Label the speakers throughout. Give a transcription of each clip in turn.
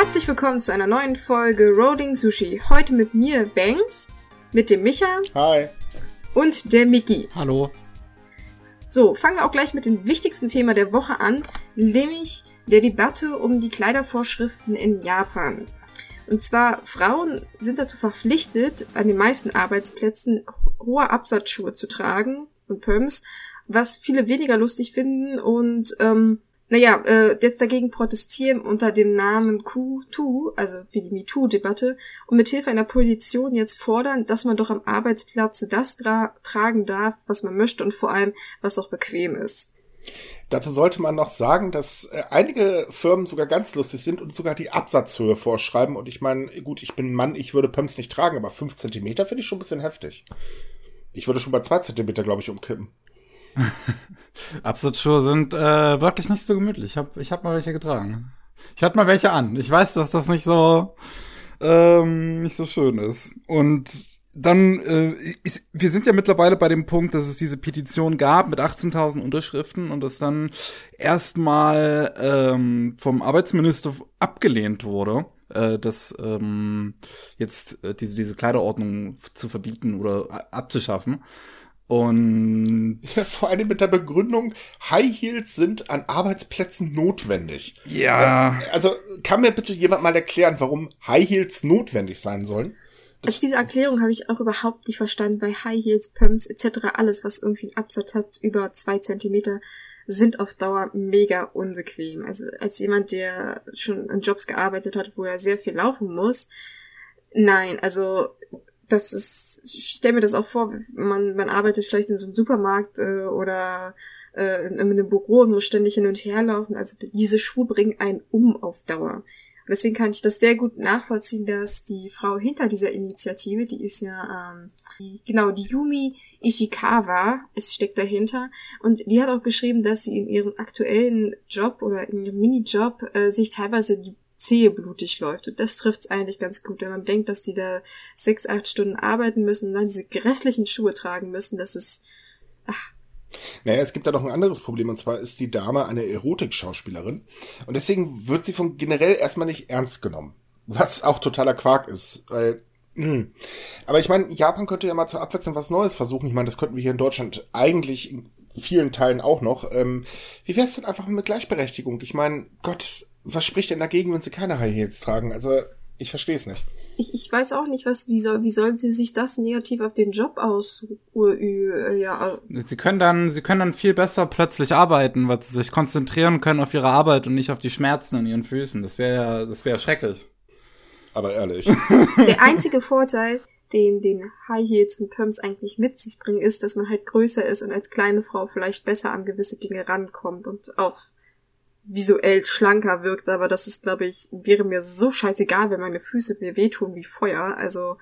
Speaker 1: Herzlich willkommen zu einer neuen Folge Rolling Sushi. Heute mit mir Banks, mit dem Micha
Speaker 2: Hi.
Speaker 1: und der Miki.
Speaker 3: Hallo.
Speaker 1: So, fangen wir auch gleich mit dem wichtigsten Thema der Woche an, nämlich der Debatte um die Kleidervorschriften in Japan. Und zwar, Frauen sind dazu verpflichtet, an den meisten Arbeitsplätzen hohe Absatzschuhe zu tragen und Pumps, was viele weniger lustig finden und ähm, naja, äh, jetzt dagegen protestieren unter dem Namen Q2, also wie die MeToo-Debatte, und mithilfe einer Petition jetzt fordern, dass man doch am Arbeitsplatz das tra tragen darf, was man möchte und vor allem, was auch bequem ist.
Speaker 2: Dazu sollte man noch sagen, dass äh, einige Firmen sogar ganz lustig sind und sogar die Absatzhöhe vorschreiben. Und ich meine, gut, ich bin ein Mann, ich würde Pumps nicht tragen, aber fünf Zentimeter finde ich schon ein bisschen heftig. Ich würde schon bei zwei Zentimeter, glaube ich, umkippen.
Speaker 3: Absatzschuhe sind äh, wirklich nicht so gemütlich. Ich habe ich hab mal welche getragen. Ich hatte mal welche an. Ich weiß, dass das nicht so ähm, nicht so schön ist. Und dann, äh, ist, wir sind ja mittlerweile bei dem Punkt, dass es diese Petition gab mit 18.000 Unterschriften und das dann erstmal ähm, vom Arbeitsminister abgelehnt wurde, äh, dass ähm, jetzt äh, diese, diese Kleiderordnung zu verbieten oder abzuschaffen. Und
Speaker 2: ja, vor allem mit der Begründung, High Heels sind an Arbeitsplätzen notwendig.
Speaker 3: Ja.
Speaker 2: Also kann mir bitte jemand mal erklären, warum High Heels notwendig sein sollen?
Speaker 1: Also diese Erklärung habe ich auch überhaupt nicht verstanden, weil High Heels, Pumps etc., alles, was irgendwie einen Absatz hat, über zwei Zentimeter, sind auf Dauer mega unbequem. Also als jemand, der schon in Jobs gearbeitet hat, wo er sehr viel laufen muss, nein, also das ist, ich stelle mir das auch vor, man, man arbeitet vielleicht in so einem Supermarkt äh, oder äh, in, in einem Büro und muss ständig hin und her laufen. Also diese Schuhe bringen einen um auf Dauer. Und deswegen kann ich das sehr gut nachvollziehen, dass die Frau hinter dieser Initiative, die ist ja, ähm, die, genau, die Yumi Ishikawa, es steckt dahinter. Und die hat auch geschrieben, dass sie in ihrem aktuellen Job oder in ihrem Minijob äh, sich teilweise die Zehe blutig läuft. Und das trifft's eigentlich ganz gut, wenn man denkt, dass die da sechs, acht Stunden arbeiten müssen und dann diese grässlichen Schuhe tragen müssen. Das ist. Ach.
Speaker 2: Naja, es gibt da noch ein anderes Problem, und zwar ist die Dame eine Erotik-Schauspielerin. Und deswegen wird sie von generell erstmal nicht ernst genommen. Was auch totaler Quark ist. Weil, hm. Aber ich meine, Japan könnte ja mal zur Abwechslung was Neues versuchen. Ich meine, das könnten wir hier in Deutschland eigentlich in vielen Teilen auch noch. Ähm, wie wär's denn einfach mit Gleichberechtigung? Ich meine, Gott, was spricht denn dagegen, wenn sie keine High Heels tragen? Also, ich verstehe es nicht.
Speaker 1: Ich, ich weiß auch nicht, was, wie soll, wie soll sie sich das negativ auf den Job aus, ja.
Speaker 3: Sie können dann, sie können dann viel besser plötzlich arbeiten, weil sie sich konzentrieren können auf ihre Arbeit und nicht auf die Schmerzen in ihren Füßen. Das wäre ja, das wäre schrecklich.
Speaker 2: Aber ehrlich.
Speaker 1: Der einzige Vorteil, den, den High Heels und Pumps eigentlich mit sich bringen, ist, dass man halt größer ist und als kleine Frau vielleicht besser an gewisse Dinge rankommt und auch visuell schlanker wirkt, aber das ist, glaube ich, wäre mir so scheißegal, wenn meine Füße mir wehtun wie Feuer. Also,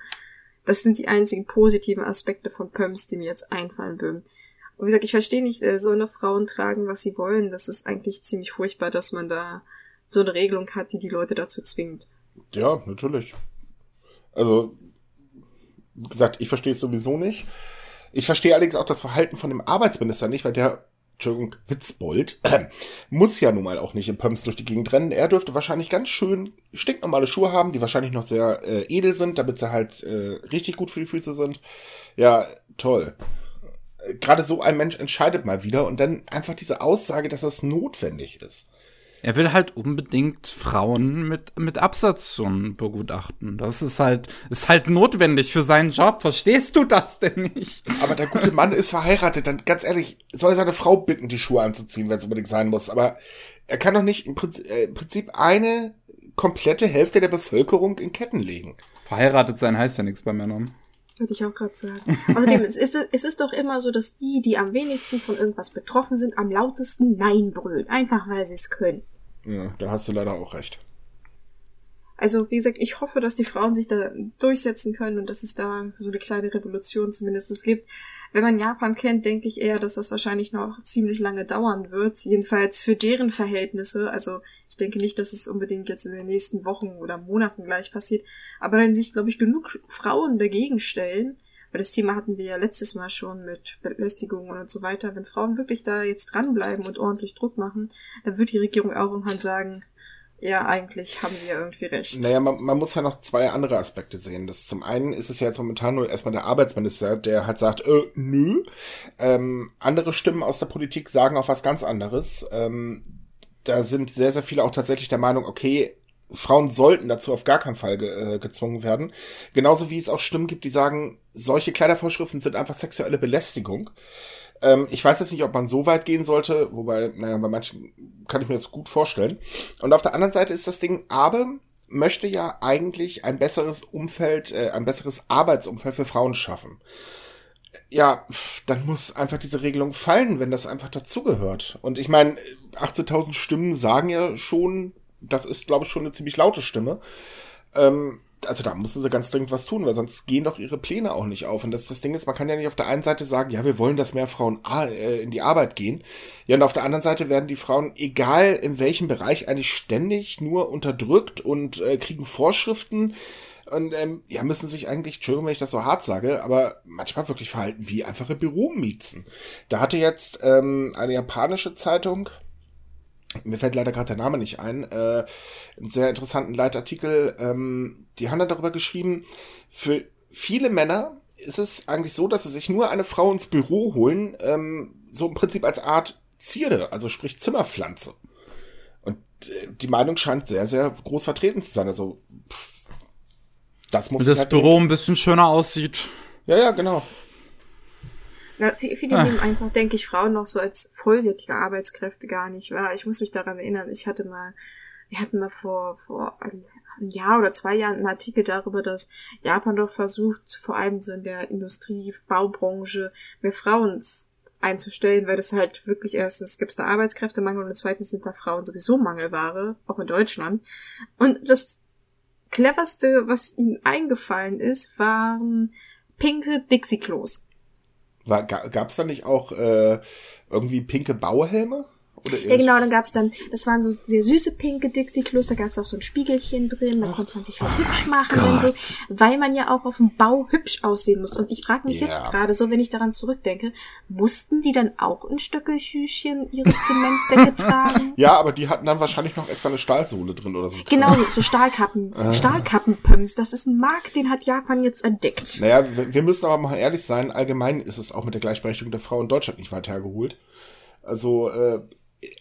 Speaker 1: das sind die einzigen positiven Aspekte von Pumps, die mir jetzt einfallen würden. Und wie gesagt, ich verstehe nicht, äh, so eine Frauen tragen, was sie wollen. Das ist eigentlich ziemlich furchtbar, dass man da so eine Regelung hat, die die Leute dazu zwingt.
Speaker 2: Ja, natürlich. Also, wie gesagt, ich verstehe es sowieso nicht. Ich verstehe allerdings auch das Verhalten von dem Arbeitsminister nicht, weil der Entschuldigung, Witzbold, äh, muss ja nun mal auch nicht in Pumps durch die Gegend rennen. Er dürfte wahrscheinlich ganz schön stinknormale Schuhe haben, die wahrscheinlich noch sehr äh, edel sind, damit sie halt äh, richtig gut für die Füße sind. Ja, toll. Gerade so ein Mensch entscheidet mal wieder und dann einfach diese Aussage, dass das notwendig ist.
Speaker 3: Er will halt unbedingt Frauen mit, mit Absatz schon begutachten. Das ist halt, ist halt notwendig für seinen Job. Verstehst du das denn nicht?
Speaker 2: Aber der gute Mann ist verheiratet, dann ganz ehrlich, soll er seine Frau bitten, die Schuhe anzuziehen, wenn es unbedingt sein muss. Aber er kann doch nicht im Prinzip, äh, im Prinzip eine komplette Hälfte der Bevölkerung in Ketten legen.
Speaker 3: Verheiratet sein heißt ja nichts bei Männern.
Speaker 1: Würde ich auch gerade sagen. Außerdem, es, ist, es ist doch immer so, dass die, die am wenigsten von irgendwas betroffen sind, am lautesten Nein brüllen. Einfach weil sie es können.
Speaker 2: Ja, da hast du leider auch recht.
Speaker 1: Also, wie gesagt, ich hoffe, dass die Frauen sich da durchsetzen können und dass es da so eine kleine Revolution zumindest gibt. Wenn man Japan kennt, denke ich eher, dass das wahrscheinlich noch ziemlich lange dauern wird. Jedenfalls für deren Verhältnisse. Also, ich denke nicht, dass es unbedingt jetzt in den nächsten Wochen oder Monaten gleich passiert. Aber wenn sich, glaube ich, genug Frauen dagegen stellen, weil das Thema hatten wir ja letztes Mal schon mit Belästigungen und so weiter. Wenn Frauen wirklich da jetzt dranbleiben und ordentlich Druck machen, dann wird die Regierung auch irgendwann sagen, ja, eigentlich haben sie ja irgendwie recht.
Speaker 2: Naja, man, man muss ja noch zwei andere Aspekte sehen. Das zum einen ist es ja jetzt momentan nur erstmal der Arbeitsminister, der halt sagt, äh, nö. Ähm, andere Stimmen aus der Politik sagen auch was ganz anderes. Ähm, da sind sehr, sehr viele auch tatsächlich der Meinung, okay, Frauen sollten dazu auf gar keinen Fall ge äh, gezwungen werden. Genauso wie es auch Stimmen gibt, die sagen, solche Kleidervorschriften sind einfach sexuelle Belästigung. Ähm, ich weiß jetzt nicht, ob man so weit gehen sollte, wobei, naja, bei manchen kann ich mir das gut vorstellen. Und auf der anderen Seite ist das Ding, aber möchte ja eigentlich ein besseres Umfeld, äh, ein besseres Arbeitsumfeld für Frauen schaffen. Ja, dann muss einfach diese Regelung fallen, wenn das einfach dazugehört. Und ich meine, 18.000 Stimmen sagen ja schon, das ist, glaube ich, schon eine ziemlich laute Stimme. Ähm, also da müssen sie ganz dringend was tun, weil sonst gehen doch ihre Pläne auch nicht auf. Und das, das Ding ist, man kann ja nicht auf der einen Seite sagen, ja, wir wollen, dass mehr Frauen äh, in die Arbeit gehen. Ja, und auf der anderen Seite werden die Frauen, egal in welchem Bereich, eigentlich ständig nur unterdrückt und äh, kriegen Vorschriften und ähm, ja, müssen sich eigentlich, Entschuldigung, wenn ich das so hart sage, aber manchmal wirklich verhalten wie einfache Büromiezen. Da hatte jetzt ähm, eine japanische Zeitung, mir fällt leider gerade der Name nicht ein, äh, einen sehr interessanten Leitartikel, ähm, die haben dann darüber geschrieben, für viele Männer ist es eigentlich so, dass sie sich nur eine Frau ins Büro holen, ähm, so im Prinzip als Art Zierde, also sprich Zimmerpflanze. Und äh, die Meinung scheint sehr, sehr groß vertreten zu sein. Also pff, das muss
Speaker 3: das halt Büro ein bisschen schöner aussieht.
Speaker 2: Ja, ja, genau.
Speaker 1: Na, viele ah. nehmen einfach, denke ich, Frauen noch so als vollwertige Arbeitskräfte gar nicht wahr. Ich muss mich daran erinnern, ich hatte mal, wir hatten mal vor, vor ein Jahr oder zwei Jahren einen Artikel darüber, dass Japan doch versucht, vor allem so in der Industrie, Baubranche, mehr Frauen einzustellen, weil das halt wirklich erstens gibt es da Arbeitskräftemangel und zweitens sind da Frauen sowieso Mangelware, auch in Deutschland. Und das cleverste, was ihnen eingefallen ist, waren pinke Dixie-Klos.
Speaker 2: Gab es da nicht auch äh, irgendwie pinke Bauhelme?
Speaker 1: Ja, genau, dann gab's dann, das waren so sehr süße pinke Dixie-Klos, da gab's auch so ein Spiegelchen drin, da konnte man sich halt hübsch machen Gott. und so, weil man ja auch auf dem Bau hübsch aussehen muss. Und ich frage mich yeah. jetzt gerade so, wenn ich daran zurückdenke, mussten die dann auch in Stöckelschüchen ihre Zementsäcke tragen?
Speaker 2: Ja, aber die hatten dann wahrscheinlich noch extra eine Stahlsohle drin oder so.
Speaker 1: Genau, so Stahlkappen, ah. Stahlkappenpumps, das ist ein Markt, den hat Japan jetzt entdeckt.
Speaker 2: Naja, wir müssen aber mal ehrlich sein, allgemein ist es auch mit der Gleichberechtigung der Frau in Deutschland nicht weit hergeholt. Also äh,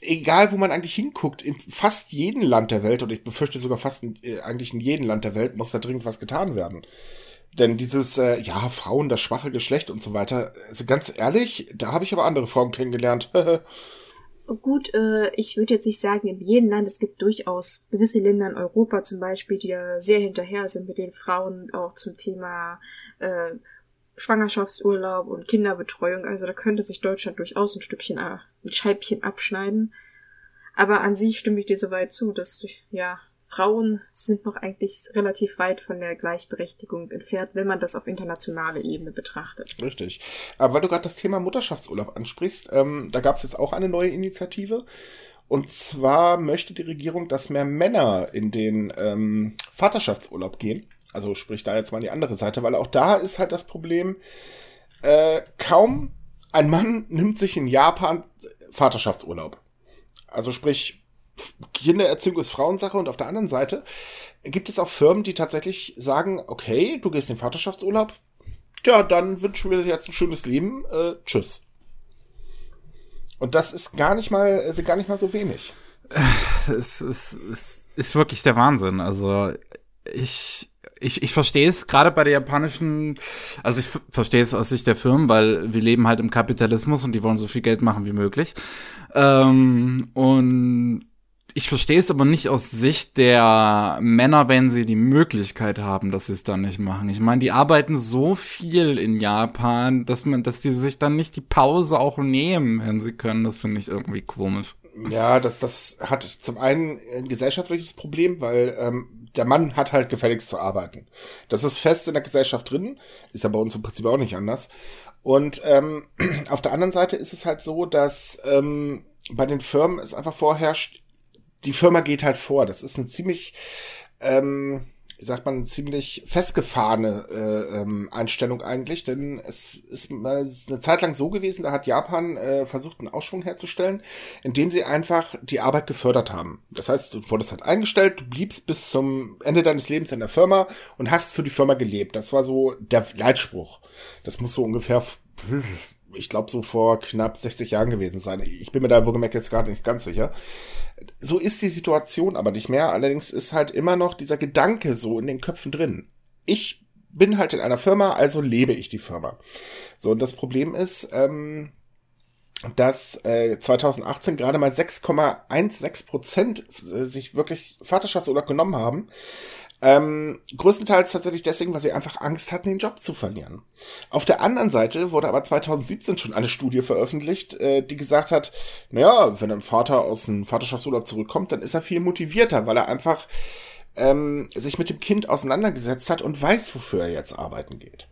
Speaker 2: egal wo man eigentlich hinguckt, in fast jedem Land der Welt, und ich befürchte sogar fast in, äh, eigentlich in jedem Land der Welt, muss da dringend was getan werden. Denn dieses, äh, ja, Frauen, das schwache Geschlecht und so weiter, also ganz ehrlich, da habe ich aber andere Frauen kennengelernt.
Speaker 1: Gut, äh, ich würde jetzt nicht sagen, in jedem Land, es gibt durchaus gewisse Länder in Europa zum Beispiel, die da sehr hinterher sind mit den Frauen auch zum Thema äh, Schwangerschaftsurlaub und Kinderbetreuung. Also da könnte sich Deutschland durchaus ein Stückchen, äh, ein Scheibchen abschneiden. Aber an sich stimme ich dir soweit zu, dass, ja, Frauen sind noch eigentlich relativ weit von der Gleichberechtigung entfernt, wenn man das auf internationaler Ebene betrachtet.
Speaker 2: Richtig. Aber weil du gerade das Thema Mutterschaftsurlaub ansprichst, ähm, da gab es jetzt auch eine neue Initiative. Und zwar möchte die Regierung, dass mehr Männer in den ähm, Vaterschaftsurlaub gehen. Also sprich da jetzt mal die andere Seite, weil auch da ist halt das Problem, äh, kaum ein Mann nimmt sich in Japan Vaterschaftsurlaub. Also sprich, Kindererziehung ist Frauensache und auf der anderen Seite gibt es auch Firmen, die tatsächlich sagen, okay, du gehst in Vaterschaftsurlaub, ja, dann wünschen wir dir jetzt ein schönes Leben, äh, tschüss. Und das ist gar nicht mal, also gar nicht mal so wenig.
Speaker 3: Es ist, es ist wirklich der Wahnsinn. Also ich ich, ich verstehe es gerade bei der japanischen, also ich verstehe es aus Sicht der Firmen, weil wir leben halt im Kapitalismus und die wollen so viel Geld machen wie möglich. Ähm, und ich verstehe es aber nicht aus Sicht der Männer, wenn sie die Möglichkeit haben, dass sie es dann nicht machen. Ich meine, die arbeiten so viel in Japan, dass man, dass die sich dann nicht die Pause auch nehmen, wenn sie können. Das finde ich irgendwie komisch.
Speaker 2: Ja, das, das hat zum einen ein gesellschaftliches Problem, weil ähm, der Mann hat halt gefälligst zu arbeiten. Das ist fest in der Gesellschaft drin, ist ja bei uns im Prinzip auch nicht anders. Und ähm, auf der anderen Seite ist es halt so, dass ähm, bei den Firmen es einfach vorherrscht, die Firma geht halt vor. Das ist eine ziemlich ähm, sagt man, ziemlich festgefahrene äh, ähm, Einstellung eigentlich, denn es ist mal eine Zeit lang so gewesen, da hat Japan äh, versucht, einen Ausschwung herzustellen, indem sie einfach die Arbeit gefördert haben. Das heißt, du wurdest halt eingestellt, du bliebst bis zum Ende deines Lebens in der Firma und hast für die Firma gelebt. Das war so der Leitspruch. Das muss so ungefähr ich glaube, so vor knapp 60 Jahren gewesen sein. Ich bin mir da wohlgemerkt jetzt gerade nicht ganz sicher. So ist die Situation aber nicht mehr. Allerdings ist halt immer noch dieser Gedanke so in den Köpfen drin. Ich bin halt in einer Firma, also lebe ich die Firma. So, und das Problem ist, ähm, dass äh, 2018 gerade mal 6,16 Prozent sich wirklich Vaterschaftsurlaub genommen haben. Ähm, größtenteils tatsächlich deswegen, weil sie einfach Angst hatten, den Job zu verlieren. Auf der anderen Seite wurde aber 2017 schon eine Studie veröffentlicht, äh, die gesagt hat, naja, wenn ein Vater aus einem Vaterschaftsurlaub zurückkommt, dann ist er viel motivierter, weil er einfach ähm, sich mit dem Kind auseinandergesetzt hat und weiß, wofür er jetzt arbeiten geht.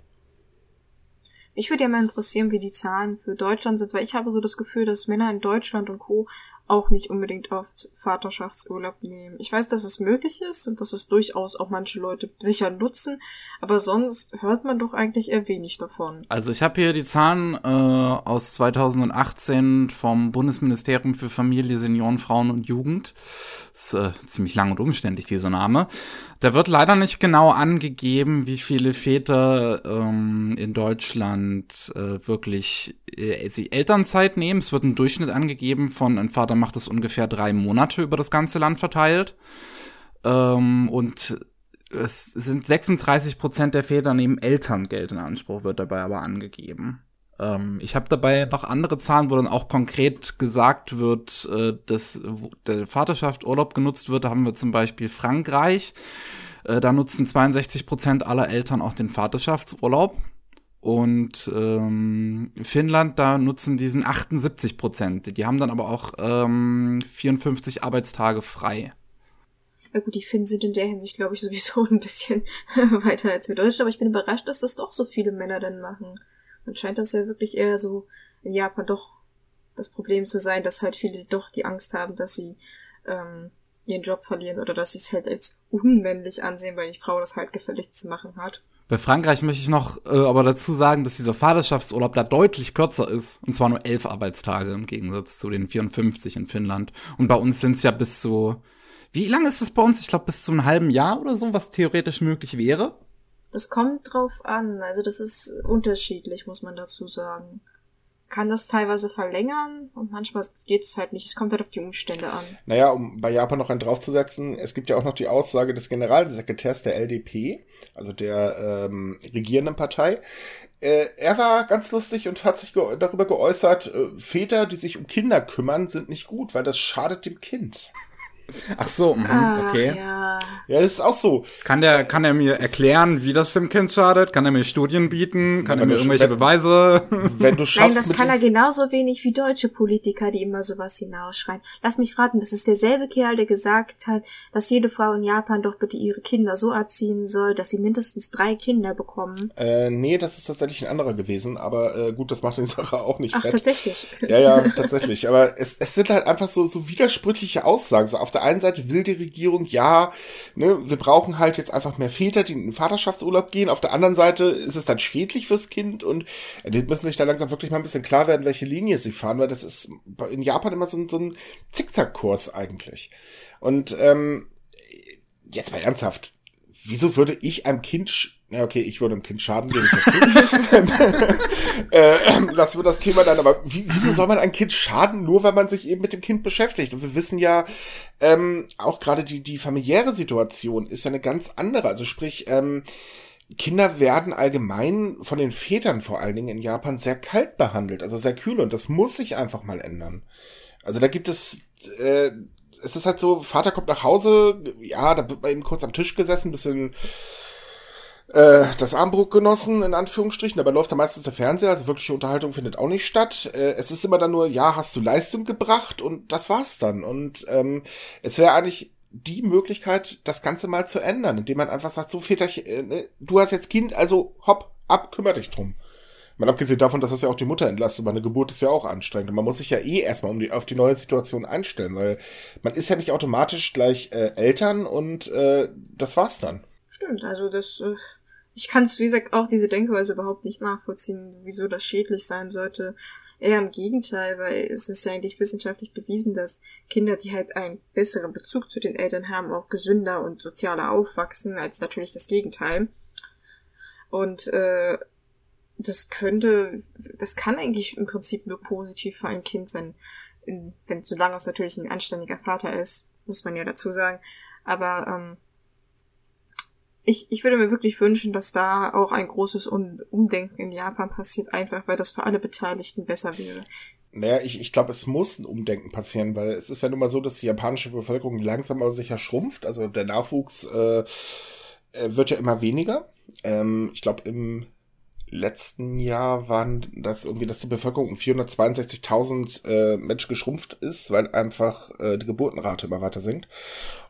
Speaker 1: Mich würde ja mal interessieren, wie die Zahlen für Deutschland sind, weil ich habe so das Gefühl, dass Männer in Deutschland und Co auch nicht unbedingt oft Vaterschaftsurlaub nehmen. Ich weiß, dass es möglich ist und dass es durchaus auch manche Leute sicher nutzen, aber sonst hört man doch eigentlich eher wenig davon.
Speaker 3: Also ich habe hier die Zahlen äh, aus 2018 vom Bundesministerium für Familie, Senioren, Frauen und Jugend. Ist äh, ziemlich lang und umständlich, dieser Name. Da wird leider nicht genau angegeben, wie viele Väter ähm, in Deutschland äh, wirklich äh, sie Elternzeit nehmen. Es wird ein Durchschnitt angegeben von ein Vater macht es ungefähr drei Monate über das ganze Land verteilt. Ähm, und es sind 36 Prozent der Väter nehmen Elterngeld in Anspruch, wird dabei aber angegeben. Ähm, ich habe dabei noch andere Zahlen, wo dann auch konkret gesagt wird, äh, dass der Vaterschaft Urlaub genutzt wird. Da haben wir zum Beispiel Frankreich. Äh, da nutzen 62 Prozent aller Eltern auch den Vaterschaftsurlaub. Und ähm, Finnland, da nutzen diesen 78 Prozent. Die haben dann aber auch ähm, 54 Arbeitstage frei.
Speaker 1: Ja gut, die Finnen sind in der Hinsicht, glaube ich, sowieso ein bisschen weiter als wir Deutschen, aber ich bin überrascht, dass das doch so viele Männer dann machen. Dann scheint das ja wirklich eher so in Japan doch das Problem zu sein, dass halt viele doch die Angst haben, dass sie ähm, ihren Job verlieren oder dass sie es halt als unmännlich ansehen, weil die Frau das halt gefälligst zu machen hat.
Speaker 3: Bei Frankreich möchte ich noch äh, aber dazu sagen, dass dieser Vaterschaftsurlaub da deutlich kürzer ist. Und zwar nur elf Arbeitstage im Gegensatz zu den 54 in Finnland. Und bei uns sind es ja bis zu. Wie lange ist es bei uns? Ich glaube, bis zu einem halben Jahr oder so, was theoretisch möglich wäre.
Speaker 1: Das kommt drauf an. Also das ist unterschiedlich, muss man dazu sagen. Kann das teilweise verlängern und manchmal geht es halt nicht. Es kommt halt auf die Umstände an.
Speaker 2: Naja, um bei Japan noch einen draufzusetzen, es gibt ja auch noch die Aussage des Generalsekretärs der LDP, also der ähm, regierenden Partei. Äh, er war ganz lustig und hat sich ge darüber geäußert, äh, Väter, die sich um Kinder kümmern, sind nicht gut, weil das schadet dem Kind.
Speaker 3: Ach so, mh, okay.
Speaker 1: Ach, ja.
Speaker 2: Ja, das ist auch so.
Speaker 3: Kann der, kann er mir erklären, wie das dem Kind schadet? Kann er mir Studien bieten? Kann
Speaker 2: Wenn
Speaker 3: er mir irgendwelche
Speaker 2: wenn-
Speaker 3: Beweise?
Speaker 2: Wenn du
Speaker 1: Nein,
Speaker 2: schaffst,
Speaker 1: das
Speaker 2: mit
Speaker 1: kann er genauso wenig wie deutsche Politiker, die immer sowas hinausschreien. Lass mich raten, das ist derselbe Kerl, der gesagt hat, dass jede Frau in Japan doch bitte ihre Kinder so erziehen soll, dass sie mindestens drei Kinder bekommen.
Speaker 2: Äh, nee, das ist tatsächlich ein anderer gewesen, aber äh, gut, das macht die Sache auch nicht
Speaker 1: Ach,
Speaker 2: fett.
Speaker 1: tatsächlich.
Speaker 2: Ja, ja, tatsächlich. Aber es, es sind halt einfach so, so widersprüchliche Aussagen. So auf der einen Seite will die Regierung, ja, ne, wir brauchen halt jetzt einfach mehr Väter, die in den Vaterschaftsurlaub gehen. Auf der anderen Seite ist es dann schädlich fürs Kind und äh, die müssen sich da langsam wirklich mal ein bisschen klar werden, welche Linie sie fahren, weil das ist in Japan immer so, ein- so ein Zickzackkurs eigentlich. Und ähm, jetzt mal ernsthaft. Wieso würde ich einem Kind, na okay, ich würde einem Kind schaden, gebe ich dazu. äh, ähm, lassen wir das Thema dann, aber wie, wieso soll man ein Kind schaden, nur weil man sich eben mit dem Kind beschäftigt? Und wir wissen ja, ähm, auch gerade die, die familiäre Situation ist ja eine ganz andere. Also sprich, ähm, Kinder werden allgemein von den Vätern vor allen Dingen in Japan sehr kalt behandelt, also sehr kühl und das muss sich einfach mal ändern. Also da gibt es, äh, es ist halt so, Vater kommt nach Hause, ja, da wird man eben kurz am Tisch gesessen, bisschen äh, das Armbrot genossen, in Anführungsstrichen, dabei läuft da meistens der Fernseher, also wirkliche Unterhaltung findet auch nicht statt. Äh, es ist immer dann nur, ja, hast du Leistung gebracht und das war's dann. Und ähm, es wäre eigentlich die Möglichkeit, das Ganze mal zu ändern, indem man einfach sagt, so Väterchen, äh, ne, du hast jetzt Kind, also hopp, ab, kümmere dich drum. Mal abgesehen davon, dass das ja auch die Mutter entlastet, meine Geburt ist ja auch anstrengend. Und man muss sich ja eh erstmal um die, auf die neue Situation einstellen, weil man ist ja nicht automatisch gleich äh, Eltern und äh, das war's dann.
Speaker 1: Stimmt, also das, äh, ich kann es, wie gesagt, auch diese Denkweise überhaupt nicht nachvollziehen, wieso das schädlich sein sollte. Eher im Gegenteil, weil es ist ja eigentlich wissenschaftlich bewiesen, dass Kinder, die halt einen besseren Bezug zu den Eltern haben, auch gesünder und sozialer aufwachsen, als natürlich das Gegenteil. Und äh, das könnte, das kann eigentlich im Prinzip nur positiv für ein Kind sein, wenn solange es natürlich ein anständiger Vater ist, muss man ja dazu sagen. Aber ähm, ich, ich würde mir wirklich wünschen, dass da auch ein großes Umdenken in Japan passiert, einfach weil das für alle Beteiligten besser wäre.
Speaker 2: Naja, ich, ich glaube, es muss ein Umdenken passieren, weil es ist ja nun mal so, dass die japanische Bevölkerung langsam aber sicher schrumpft. Also der Nachwuchs äh, äh wird ja immer weniger. Ähm, ich glaube, im letzten Jahr waren das irgendwie, dass die Bevölkerung um 462.000 äh, Menschen geschrumpft ist, weil einfach äh, die Geburtenrate immer weiter sinkt.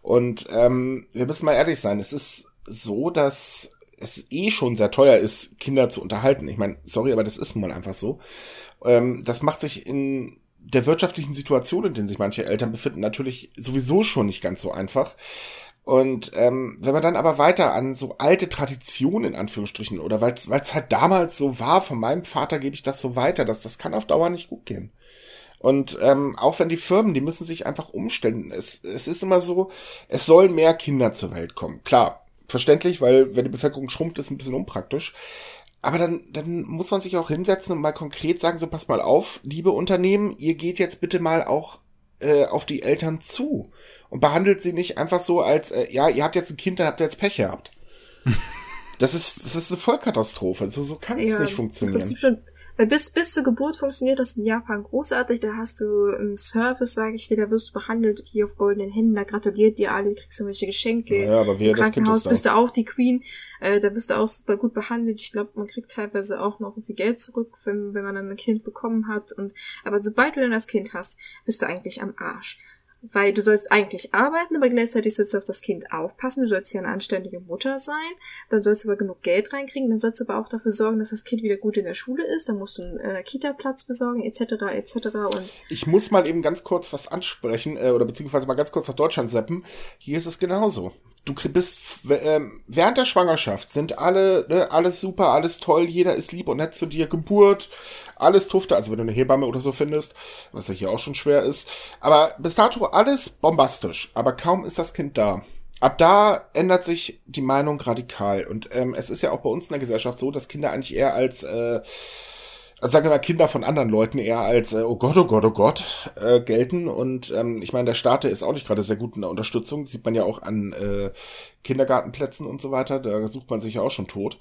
Speaker 2: Und ähm, wir müssen mal ehrlich sein, es ist so, dass es eh schon sehr teuer ist, Kinder zu unterhalten. Ich meine, sorry, aber das ist nun mal einfach so. Ähm, das macht sich in der wirtschaftlichen Situation, in denen sich manche Eltern befinden, natürlich sowieso schon nicht ganz so einfach. Und ähm, wenn man dann aber weiter an so alte Traditionen in Anführungsstrichen oder weil es halt damals so war, von meinem Vater gebe ich das so weiter, dass das kann auf Dauer nicht gut gehen. Und ähm, auch wenn die Firmen, die müssen sich einfach umstellen. Es, es ist immer so, es sollen mehr Kinder zur Welt kommen. Klar, verständlich, weil wenn die Bevölkerung schrumpft, ist ein bisschen unpraktisch. Aber dann, dann muss man sich auch hinsetzen und mal konkret sagen, so pass mal auf, liebe Unternehmen, ihr geht jetzt bitte mal auch äh, auf die Eltern zu und behandelt sie nicht einfach so als, äh, ja, ihr habt jetzt ein Kind, dann habt ihr jetzt Pech gehabt. Das ist, das ist eine Vollkatastrophe. So, so kann es ja, nicht funktionieren. Im Prinzip schon
Speaker 1: weil bis, bis zur Geburt funktioniert das in Japan großartig. Da hast du im Service, sage ich dir, da wirst du behandelt wie auf goldenen Händen. Da gratuliert dir alle, kriegst du welche Geschenke.
Speaker 2: Ja, aber wer Im Krankenhaus
Speaker 1: bist du auch die Queen. Äh, da bist du auch super gut behandelt. Ich glaube, man kriegt teilweise auch noch irgendwie Geld zurück, wenn, wenn man dann ein Kind bekommen hat. Und aber sobald du dann das Kind hast, bist du eigentlich am Arsch weil du sollst eigentlich arbeiten, aber gleichzeitig sollst du auf das Kind aufpassen. Du sollst ja eine anständige Mutter sein. Dann sollst du aber genug Geld reinkriegen. Dann sollst du aber auch dafür sorgen, dass das Kind wieder gut in der Schule ist. Dann musst du einen äh, Kita-Platz besorgen, etc., etc. Und
Speaker 2: ich muss mal eben ganz kurz was ansprechen äh, oder beziehungsweise mal ganz kurz nach Deutschland seppen. Hier ist es genauso du bist äh, während der Schwangerschaft sind alle ne, alles super, alles toll, jeder ist lieb und nett zu dir, Geburt, alles tufte, also wenn du eine Hebamme oder so findest, was ja hier auch schon schwer ist, aber bis dato alles bombastisch, aber kaum ist das Kind da. Ab da ändert sich die Meinung radikal. Und ähm, es ist ja auch bei uns in der Gesellschaft so, dass Kinder eigentlich eher als äh, also sagen wir mal, Kinder von anderen Leuten eher als, äh, oh Gott, oh Gott, oh Gott, äh, gelten. Und ähm, ich meine, der Staat ist auch nicht gerade sehr gut in der Unterstützung. sieht man ja auch an äh, Kindergartenplätzen und so weiter. Da sucht man sich ja auch schon tot.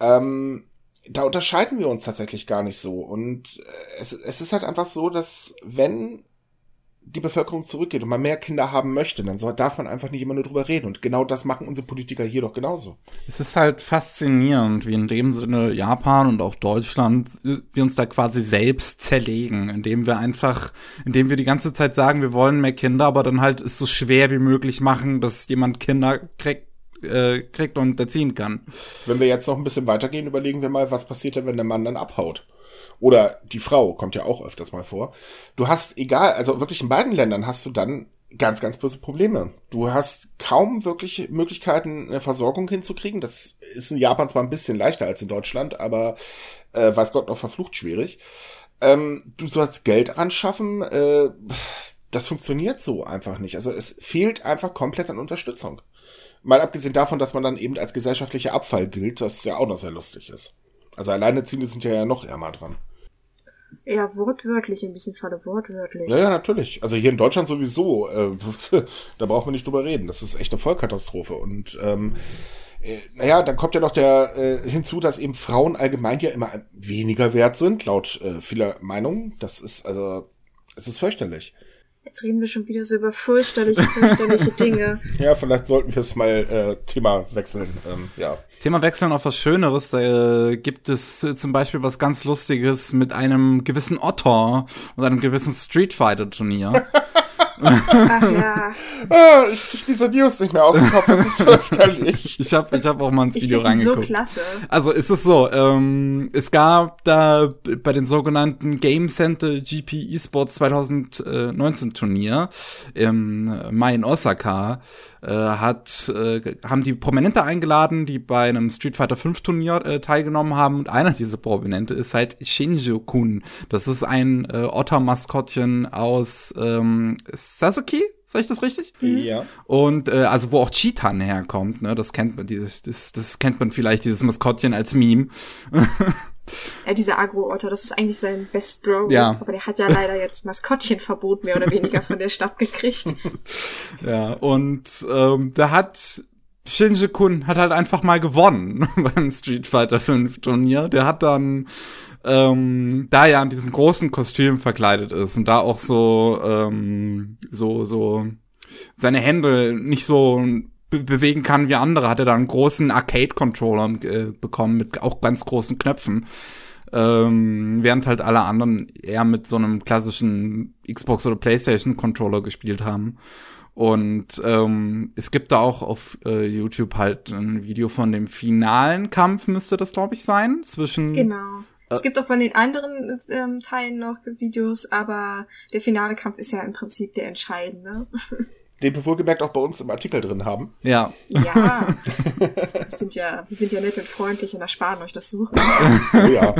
Speaker 2: Ähm, da unterscheiden wir uns tatsächlich gar nicht so. Und äh, es, es ist halt einfach so, dass wenn die Bevölkerung zurückgeht und man mehr Kinder haben möchte, dann so, darf man einfach nicht immer nur drüber reden. Und genau das machen unsere Politiker hier doch genauso.
Speaker 3: Es ist halt faszinierend, wie in dem Sinne Japan und auch Deutschland äh, wir uns da quasi selbst zerlegen, indem wir einfach, indem wir die ganze Zeit sagen, wir wollen mehr Kinder, aber dann halt es so schwer wie möglich machen, dass jemand Kinder kriegt äh, kriegt und erziehen kann.
Speaker 2: Wenn wir jetzt noch ein bisschen weitergehen, überlegen wir mal, was passiert denn, wenn der Mann dann abhaut. Oder die Frau, kommt ja auch öfters mal vor. Du hast, egal, also wirklich in beiden Ländern hast du dann ganz, ganz böse Probleme. Du hast kaum wirklich Möglichkeiten, eine Versorgung hinzukriegen. Das ist in Japan zwar ein bisschen leichter als in Deutschland, aber äh, weiß Gott noch verflucht schwierig. Ähm, du sollst Geld anschaffen. Äh, das funktioniert so einfach nicht. Also es fehlt einfach komplett an Unterstützung. Mal abgesehen davon, dass man dann eben als gesellschaftlicher Abfall gilt, was ja auch noch sehr lustig ist. Also Alleinerziehende sind ja, ja noch ärmer dran.
Speaker 1: Ja, wortwörtlich, in diesem Falle wortwörtlich.
Speaker 2: Ja, ja, natürlich. Also hier in Deutschland sowieso. Äh, da braucht man nicht drüber reden. Das ist echt eine Vollkatastrophe. Und ähm, äh, naja, dann kommt ja noch der äh, hinzu, dass eben Frauen allgemein ja immer weniger wert sind, laut äh, vieler Meinungen. Das ist also, es ist fürchterlich.
Speaker 1: Jetzt reden wir schon wieder so über fürchterliche, fürchterliche Dinge.
Speaker 2: Ja, vielleicht sollten wir es mal äh, Thema wechseln. Ähm, ja.
Speaker 3: Das Thema wechseln auf was Schöneres. Da äh, gibt es äh, zum Beispiel was ganz Lustiges mit einem gewissen Otter und einem gewissen Street Fighter Turnier.
Speaker 1: Ach ja.
Speaker 2: Ah, ich krieg diese News nicht mehr aus dem Kopf, das ist fürchterlich.
Speaker 3: Ich habe ich hab auch mal ins
Speaker 1: Ich
Speaker 3: Video
Speaker 1: finde die so
Speaker 3: reingeguckt.
Speaker 1: klasse.
Speaker 3: Also ist es so, ähm, es gab da bei den sogenannten Game Center GP Esports 2019 Turnier im Mai in Osaka, äh, hat, äh, haben die Prominente eingeladen, die bei einem Street Fighter 5 Turnier äh, teilgenommen haben und einer dieser Prominente ist halt Shinjo-kun. Das ist ein äh, Otter-Maskottchen aus ähm, Sasuke, sag ich das richtig?
Speaker 2: Ja.
Speaker 3: Und äh, also wo auch Cheetan herkommt, ne, das kennt man, dieses, das, das kennt man vielleicht, dieses Maskottchen als Meme.
Speaker 1: Ja, dieser Agro-Otter, das ist eigentlich sein Best Bro.
Speaker 3: Ja.
Speaker 1: Aber der hat ja leider jetzt Maskottchenverbot mehr oder weniger von der Stadt gekriegt.
Speaker 3: Ja, und ähm, da hat Shinji Kun hat halt einfach mal gewonnen beim Street Fighter 5 Turnier. Der hat dann ähm, da ja in diesem großen Kostüm verkleidet ist und da auch so ähm, so so seine Hände nicht so be bewegen kann wie andere, hat er dann einen großen Arcade-Controller äh, bekommen mit auch ganz großen Knöpfen. Ähm, während halt alle anderen eher mit so einem klassischen Xbox oder PlayStation Controller gespielt haben. Und ähm, es gibt da auch auf äh, YouTube halt ein Video von dem finalen Kampf, müsste das, glaube ich, sein, zwischen
Speaker 1: Genau. Es gibt auch von den anderen ähm, Teilen noch Videos, aber der finale Kampf ist ja im Prinzip der entscheidende.
Speaker 2: Den wir wohlgemerkt auch bei uns im Artikel drin haben.
Speaker 3: ja.
Speaker 1: Ja. wir sind ja, wir sind ja nett und freundlich und ersparen euch das Suchen.
Speaker 2: Oh ja.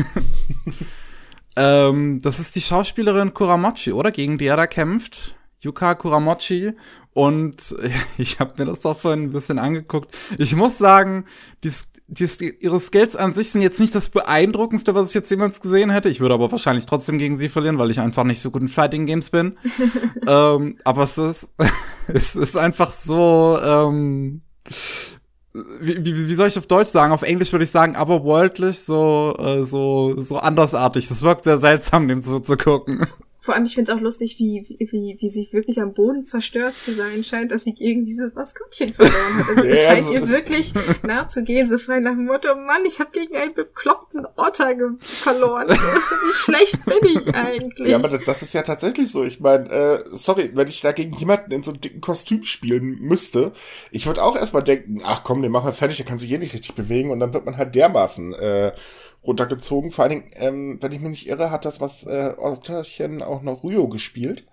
Speaker 3: Ähm, das ist die Schauspielerin Kuramochi, oder? Gegen die er da kämpft. Yuka Kuramochi. Und ich habe mir das doch vorhin ein bisschen angeguckt. Ich muss sagen, die, die, ihre Skills an sich sind jetzt nicht das beeindruckendste, was ich jetzt jemals gesehen hätte. Ich würde aber wahrscheinlich trotzdem gegen sie verlieren, weil ich einfach nicht so gut in Fighting Games bin. ähm, aber es ist, es ist einfach so, ähm, wie, wie, wie soll ich auf Deutsch sagen? Auf Englisch würde ich sagen, aber worldlich, so, äh, so, so andersartig. Das wirkt sehr seltsam, dem so zu gucken.
Speaker 1: Vor allem, ich finde es auch lustig, wie, wie, wie sie wirklich am Boden zerstört zu sein scheint, dass sie gegen dieses Maskottchen verloren hat. Also es
Speaker 2: Ja,
Speaker 1: scheint
Speaker 2: also
Speaker 1: ihr wirklich nachzugehen, so frei nach dem Motto, Mann, ich habe gegen einen bekloppten Otter verloren. wie schlecht bin ich eigentlich?
Speaker 2: Ja, aber das, das ist ja tatsächlich so. Ich meine, äh, sorry, wenn ich da gegen jemanden in so einem dicken Kostüm spielen müsste, ich würde auch erstmal denken, ach komm, den machen wir fertig, der kann sich eh nicht richtig bewegen und dann wird man halt dermaßen äh, runtergezogen. Vor allen Dingen, ähm, wenn ich mich nicht irre, hat das was äh, Otterchen auch noch Ryo gespielt.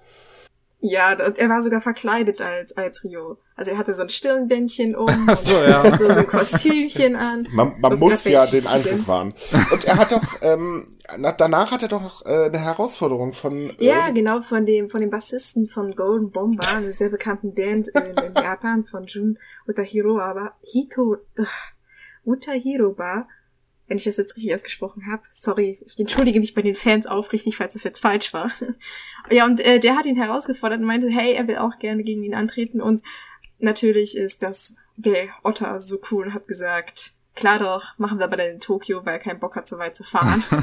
Speaker 1: Ja, er war sogar verkleidet als, als Rio. Also er hatte so ein Stirnbändchen um
Speaker 3: so, ja.
Speaker 1: und so, so ein Kostümchen an.
Speaker 2: Man, man muss ja den Eindruck wahren. Und er hat doch, ähm, na, danach hat er doch noch äh, eine Herausforderung von
Speaker 1: Ja,
Speaker 2: ähm,
Speaker 1: genau, von dem, von dem Bassisten von Golden Bomber, einer sehr bekannten Band in, in Japan, von Jun Utahiro, aber Hito, ugh, Utahiroba, wenn ich das jetzt richtig ausgesprochen habe, sorry, ich entschuldige mich bei den Fans aufrichtig, falls das jetzt falsch war. ja, und äh, der hat ihn herausgefordert und meinte, hey, er will auch gerne gegen ihn antreten und natürlich ist das der Otter so cool und hat gesagt, klar doch, machen wir aber dann in Tokio, weil er keinen Bock hat, so weit zu fahren.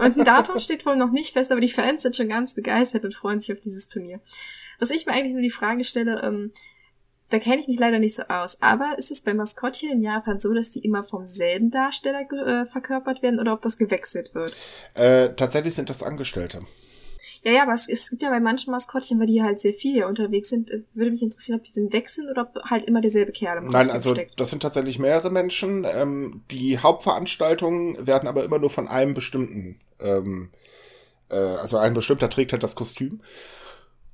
Speaker 1: Und ein Datum steht wohl noch nicht fest, aber die Fans sind schon ganz begeistert und freuen sich auf dieses Turnier. Was ich mir eigentlich nur die Frage stelle, ähm, da kenne ich mich leider nicht so aus, aber ist es bei Maskottchen in Japan so, dass die immer vom selben Darsteller äh, verkörpert werden oder ob das gewechselt wird?
Speaker 2: äh, tatsächlich sind das Angestellte.
Speaker 1: Ja, ja, aber es, es gibt ja bei manchen Maskottchen, weil die halt sehr viel unterwegs sind, äh, würde mich interessieren, ob die denn wechseln oder ob halt immer derselbe Kerl im
Speaker 2: Nein, also
Speaker 1: steckt.
Speaker 2: das sind tatsächlich mehrere Menschen. Ähm, die Hauptveranstaltungen werden aber immer nur von einem bestimmten, ähm, äh, also ein bestimmter trägt halt das Kostüm.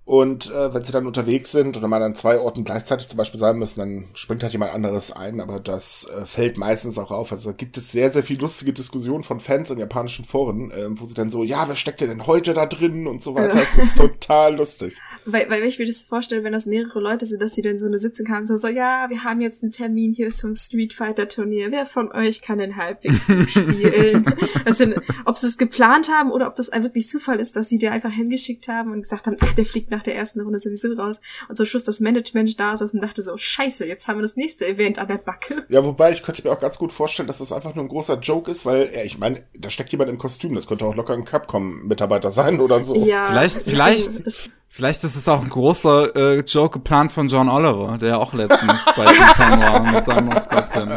Speaker 2: Und äh, wenn sie dann unterwegs sind oder mal an zwei Orten gleichzeitig zum Beispiel sein müssen, dann springt halt jemand anderes ein, aber das äh, fällt meistens auch auf. Also da gibt es sehr, sehr viel lustige Diskussionen von Fans in japanischen Foren, äh, wo sie dann so, ja, wer steckt denn heute da drin und so weiter. Das ist total lustig.
Speaker 1: Weil, weil ich mir das vorstelle, wenn das mehrere Leute sind, dass sie dann so eine sitzen kann, so, so, ja, wir haben jetzt einen Termin hier zum Street Fighter Turnier. Wer von euch kann denn halbwegs gut spielen? Sind, ob sie es geplant haben oder ob das wirklich Zufall ist, dass sie dir einfach hingeschickt haben und gesagt haben, ach, der fliegt nach der ersten Runde sowieso raus. Und zum Schluss das Management da saß und dachte so, scheiße, jetzt haben wir das nächste Event an der Backe.
Speaker 2: Ja, wobei ich könnte mir auch ganz gut vorstellen, dass das einfach nur ein großer Joke ist, weil, ja, ich meine, da steckt jemand im Kostüm, das könnte auch locker ein Capcom-Mitarbeiter sein oder so.
Speaker 1: Ja,
Speaker 3: Vielleicht- vielleicht-
Speaker 1: Das,
Speaker 3: Vielleicht ist es auch ein großer äh, Joke geplant von John Oliver, der auch letztens bei Titan war mit seinem Maskottchen.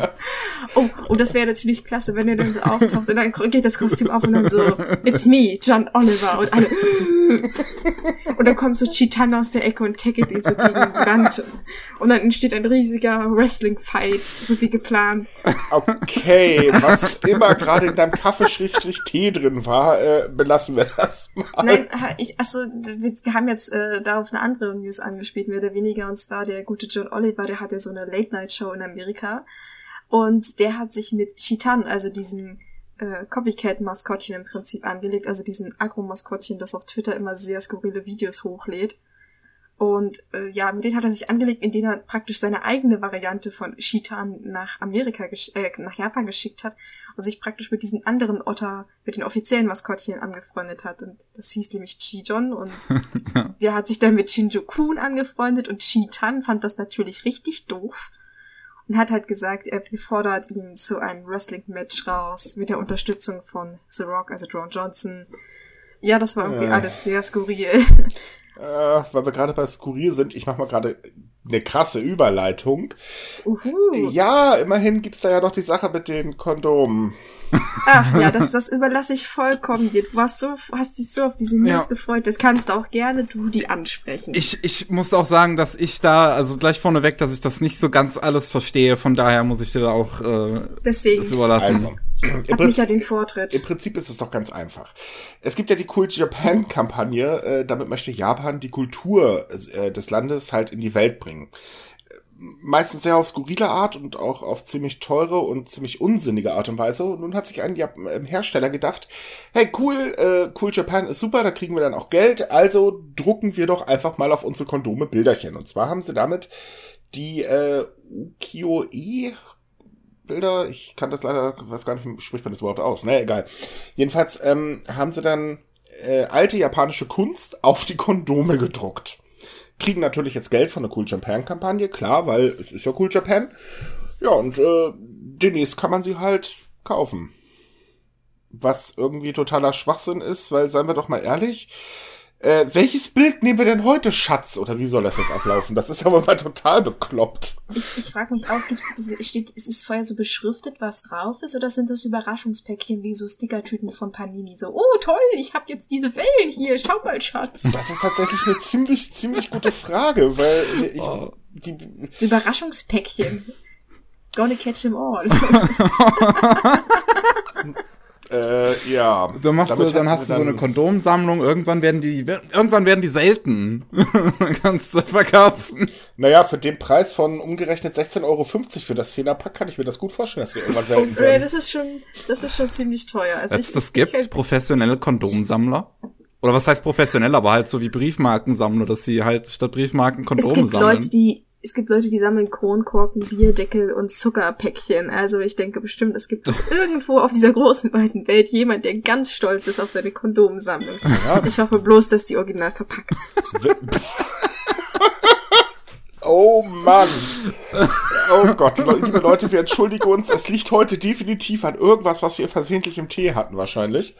Speaker 1: Oh, oh das wäre natürlich klasse, wenn er dann so auftaucht und dann geht das Kostüm auf und dann so, it's me, John Oliver und alle. und dann kommt so Chitan aus der Ecke und tackelt ihn so gegen die Wand. Und dann entsteht ein riesiger Wrestling-Fight, so wie geplant.
Speaker 2: Okay, was immer gerade in deinem Kaffee-Tee drin war, äh, belassen wir das
Speaker 1: mal. Nein, ich, achso, wir, wir haben jetzt äh, da auf eine andere News angespielt, mehr oder weniger, und zwar der gute John Oliver, der hat ja so eine Late-Night-Show in Amerika. Und der hat sich mit Chitan, also diesem äh, Copycat-Maskottchen im Prinzip angelegt, also diesen Agro-Maskottchen, das auf Twitter immer sehr skurrile Videos hochlädt. Und äh, ja, mit denen hat er sich angelegt, indem er praktisch seine eigene Variante von Chitan nach Amerika, äh, nach Japan geschickt hat und sich praktisch mit diesen anderen Otter, mit den offiziellen Maskottchen angefreundet hat. Und das hieß nämlich Chijon und der hat sich dann mit Shinjo-kun angefreundet und Chitan fand das natürlich richtig doof und hat halt gesagt, er fordert ihn zu einem Wrestling-Match raus mit der Unterstützung von The Rock, also Drone Johnson. Ja, das war irgendwie äh. alles sehr skurril.
Speaker 2: äh, weil wir gerade bei Skurril sind, ich mache mal gerade eine krasse Überleitung. Uhu. Ja, immerhin gibt's da ja noch die Sache mit den Kondomen.
Speaker 1: Ach ja, das, das überlasse ich vollkommen dir. Du warst so, hast dich so auf diese News ja. gefreut. Das kannst auch gerne du die ansprechen.
Speaker 3: Ich, ich muss auch sagen, dass ich da, also gleich vorneweg, dass ich das nicht so ganz alles verstehe. Von daher muss ich dir da auch äh,
Speaker 1: Deswegen. das
Speaker 3: überlassen. Also,
Speaker 1: Hat mich ja den Vortritt.
Speaker 2: Im Prinzip ist es doch ganz einfach. Es gibt ja die Cool Japan-Kampagne, äh, damit möchte Japan die Kultur äh, des Landes halt in die Welt bringen. Meistens sehr auf skurrile Art und auch auf ziemlich teure und ziemlich unsinnige Art und Weise. Und nun hat sich ein Hersteller gedacht, hey cool, äh, Cool Japan ist super, da kriegen wir dann auch Geld, also drucken wir doch einfach mal auf unsere Kondome Bilderchen. Und zwar haben sie damit die äh, Ukiyo-e Bilder. Ich kann das leider, weiß gar nicht, spricht man das überhaupt aus. Ne, egal. Jedenfalls ähm, haben sie dann äh, alte japanische Kunst auf die Kondome gedruckt. Kriegen natürlich jetzt Geld von der Cool Japan Kampagne, klar, weil es ist ja Cool Japan. Ja, und äh, demnächst kann man sie halt kaufen. Was irgendwie totaler Schwachsinn ist, weil, seien wir doch mal ehrlich, äh, welches Bild nehmen wir denn heute, Schatz? Oder wie soll das jetzt ablaufen? Das ist aber mal total bekloppt.
Speaker 1: Ich, ich frage mich auch, gibt's, steht, ist es vorher so beschriftet, was drauf ist, oder sind das Überraschungspäckchen wie so Stickertüten von Panini? So, oh toll, ich habe jetzt diese Wellen hier, schau mal, Schatz.
Speaker 2: Das ist tatsächlich eine ziemlich, ziemlich gute Frage, weil ich, oh.
Speaker 1: die, das Überraschungspäckchen. Gonna catch them all.
Speaker 2: Äh, ja.
Speaker 3: Du machst du, dann hast du so eine Kondomsammlung, irgendwann werden die, irgendwann werden die selten. kannst du verkaufen.
Speaker 2: Naja, für den Preis von umgerechnet 16,50 Euro für das 10er Pack kann ich mir das gut vorstellen, dass die irgendwann selten
Speaker 1: oh, werden. Das ist schon, das ist schon ziemlich teuer.
Speaker 3: Also Selbst es gibt ich, professionelle Kondomsammler. Oder was heißt professionell, aber halt so wie Briefmarkensammler, dass sie halt statt Briefmarken Kondome sammeln. Es gibt
Speaker 1: Leute, die es gibt Leute, die sammeln Kronkorken, Bierdeckel und Zuckerpäckchen. Also ich denke bestimmt, es gibt irgendwo auf dieser großen, weiten Welt jemand, der ganz stolz ist auf seine Kondomsammlung. Ja. Ich hoffe bloß, dass die original verpackt sind.
Speaker 2: Oh Mann. Oh Gott, liebe Leute, wir entschuldigen uns. Es liegt heute definitiv an irgendwas, was wir versehentlich im Tee hatten, wahrscheinlich.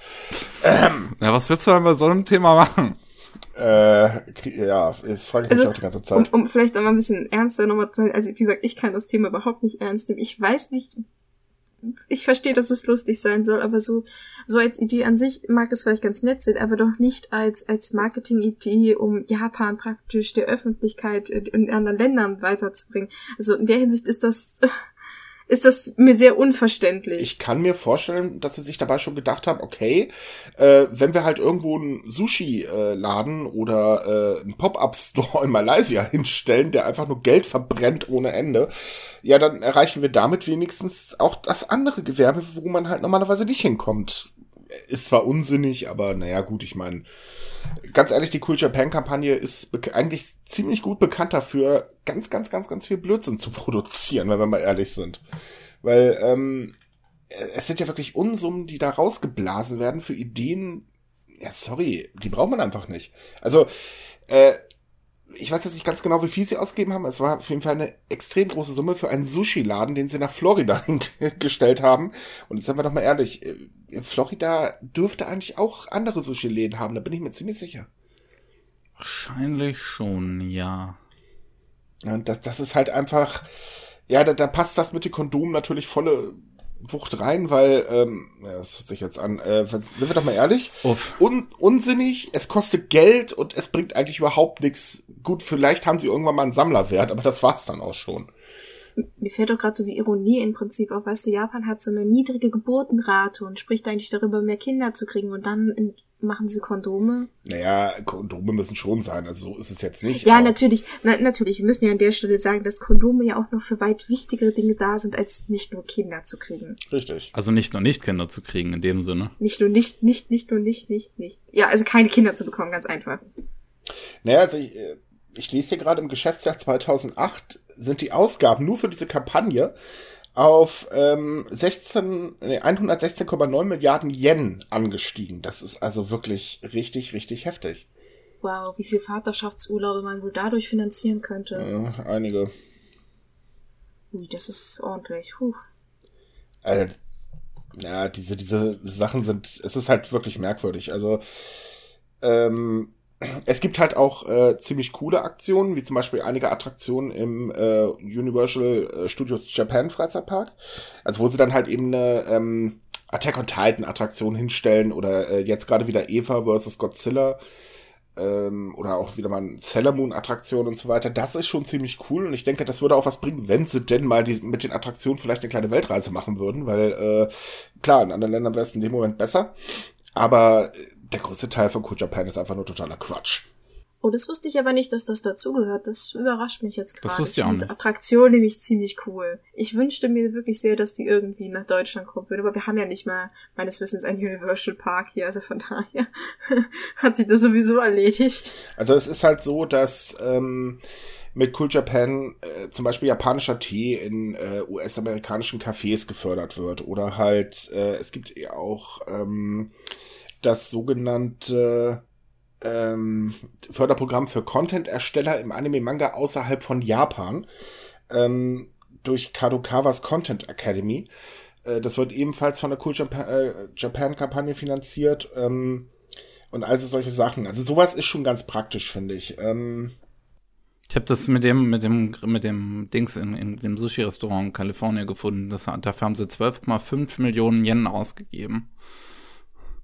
Speaker 3: Ähm. Ja, was willst du denn bei so einem Thema machen?
Speaker 2: Äh, ja, ich frage mich also, auch die ganze Zeit.
Speaker 1: Um, um vielleicht einmal ein bisschen ernster nochmal zu sein, also wie gesagt, ich kann das Thema überhaupt nicht ernst nehmen. Ich weiß nicht, ich verstehe, dass es lustig sein soll, aber so, so als Idee an sich mag es vielleicht ganz nett sein, aber doch nicht als, als Marketing-Idee, um Japan praktisch der Öffentlichkeit in anderen Ländern weiterzubringen. Also in der Hinsicht ist das, ist das mir sehr unverständlich.
Speaker 2: Ich kann mir vorstellen, dass sie sich dabei schon gedacht haben, okay, äh, wenn wir halt irgendwo einen Sushi-Laden äh, oder äh, einen Pop-Up-Store in Malaysia hinstellen, der einfach nur Geld verbrennt ohne Ende, ja, dann erreichen wir damit wenigstens auch das andere Gewerbe, wo man halt normalerweise nicht hinkommt. Ist zwar unsinnig, aber naja, gut, ich meine, ganz ehrlich, die Cool Japan Kampagne ist eigentlich ziemlich gut bekannt dafür, ganz, ganz, ganz, ganz viel Blödsinn zu produzieren, wenn wir mal ehrlich sind. Weil ähm, es sind ja wirklich Unsummen, die da rausgeblasen werden für Ideen. Ja, sorry, die braucht man einfach nicht. Also, äh, ich weiß jetzt nicht ganz genau, wie viel sie ausgegeben haben. Es war auf jeden Fall eine extrem große Summe für einen Sushi-Laden, den sie nach Florida hingestellt haben. Und jetzt sind wir doch mal ehrlich, äh, Florida dürfte eigentlich auch andere Sushi-Läden haben, da bin ich mir ziemlich sicher.
Speaker 3: Wahrscheinlich schon, ja.
Speaker 2: Und das, das ist halt einfach, Ja, da, da passt das mit den Kondomen natürlich volle Wucht rein, weil, ähm, ja, das hört sich jetzt an, äh, sind wir doch mal ehrlich,
Speaker 3: Uff.
Speaker 2: Un unsinnig, es kostet Geld und es bringt eigentlich überhaupt nichts. Gut, vielleicht haben sie irgendwann mal einen Sammlerwert, aber das war's dann auch schon.
Speaker 1: Mir fällt doch gerade so die Ironie im Prinzip auf, weißt du, Japan hat so eine niedrige Geburtenrate und spricht eigentlich darüber, mehr Kinder zu kriegen und dann in, machen sie Kondome.
Speaker 2: Naja, Kondome müssen schon sein, also so ist es jetzt nicht.
Speaker 1: Ja, natürlich, na, natürlich, wir müssen ja an der Stelle sagen, dass Kondome ja auch noch für weit wichtigere Dinge da sind, als nicht nur Kinder zu kriegen.
Speaker 2: Richtig.
Speaker 3: Also nicht nur Nicht-Kinder zu kriegen in dem Sinne.
Speaker 1: Nicht nur nicht, nicht, nicht nur nicht, nicht, nicht. Ja, also keine Kinder zu bekommen, ganz einfach.
Speaker 2: Naja, also ich, äh, ich lese hier gerade im Geschäftsjahr 2008 sind die Ausgaben nur für diese Kampagne auf ähm, 16, nee, 116,9 Milliarden Yen angestiegen. Das ist also wirklich richtig, richtig heftig.
Speaker 1: Wow, wie viel Vaterschaftsurlaube man wohl dadurch finanzieren könnte.
Speaker 2: Äh, einige.
Speaker 1: Ui, das ist ordentlich. Puh.
Speaker 2: äh, ja, diese, diese Sachen sind, es ist halt wirklich merkwürdig. Also, ähm, es gibt halt auch äh, ziemlich coole Aktionen, wie zum Beispiel einige Attraktionen im äh, Universal äh, Studios Japan Freizeitpark. Also, wo sie dann halt eben eine ähm, Attack on Titan Attraktion hinstellen oder äh, jetzt gerade wieder Eva vs. Godzilla ähm, oder auch wieder mal eine Sailor Moon Attraktion und so weiter. Das ist schon ziemlich cool und ich denke, das würde auch was bringen, wenn sie denn mal die, mit den Attraktionen vielleicht eine kleine Weltreise machen würden, weil äh, klar, in anderen Ländern wäre es in dem Moment besser, aber äh, der größte Teil von Cool Japan ist einfach nur totaler Quatsch.
Speaker 1: Oh, das wusste ich aber nicht, dass das dazugehört. Das überrascht mich jetzt gerade.
Speaker 3: Das wusste ich auch
Speaker 1: Diese
Speaker 3: nicht.
Speaker 1: Attraktion nämlich ziemlich cool. Ich wünschte mir wirklich sehr, dass die irgendwie nach Deutschland kommen würde, aber wir haben ja nicht mal meines Wissens einen Universal Park hier, also von daher hat sich das sowieso erledigt.
Speaker 2: Also es ist halt so, dass ähm, mit Cool Japan äh, zum Beispiel japanischer Tee in äh, US-amerikanischen Cafés gefördert wird. Oder halt, äh, es gibt ja auch ähm, das sogenannte ähm, Förderprogramm für Content-Ersteller im Anime-Manga außerhalb von Japan ähm, durch Kadokawas Content Academy. Äh, das wird ebenfalls von der Cool äh, Japan-Kampagne finanziert. Ähm, und also solche Sachen. Also sowas ist schon ganz praktisch, finde ich. Ähm,
Speaker 3: Ich habe das mit dem, mit dem, mit dem Dings in, in dem Sushi-Restaurant in Kalifornien gefunden. Das, dafür haben sie 12,5 Millionen Yen ausgegeben.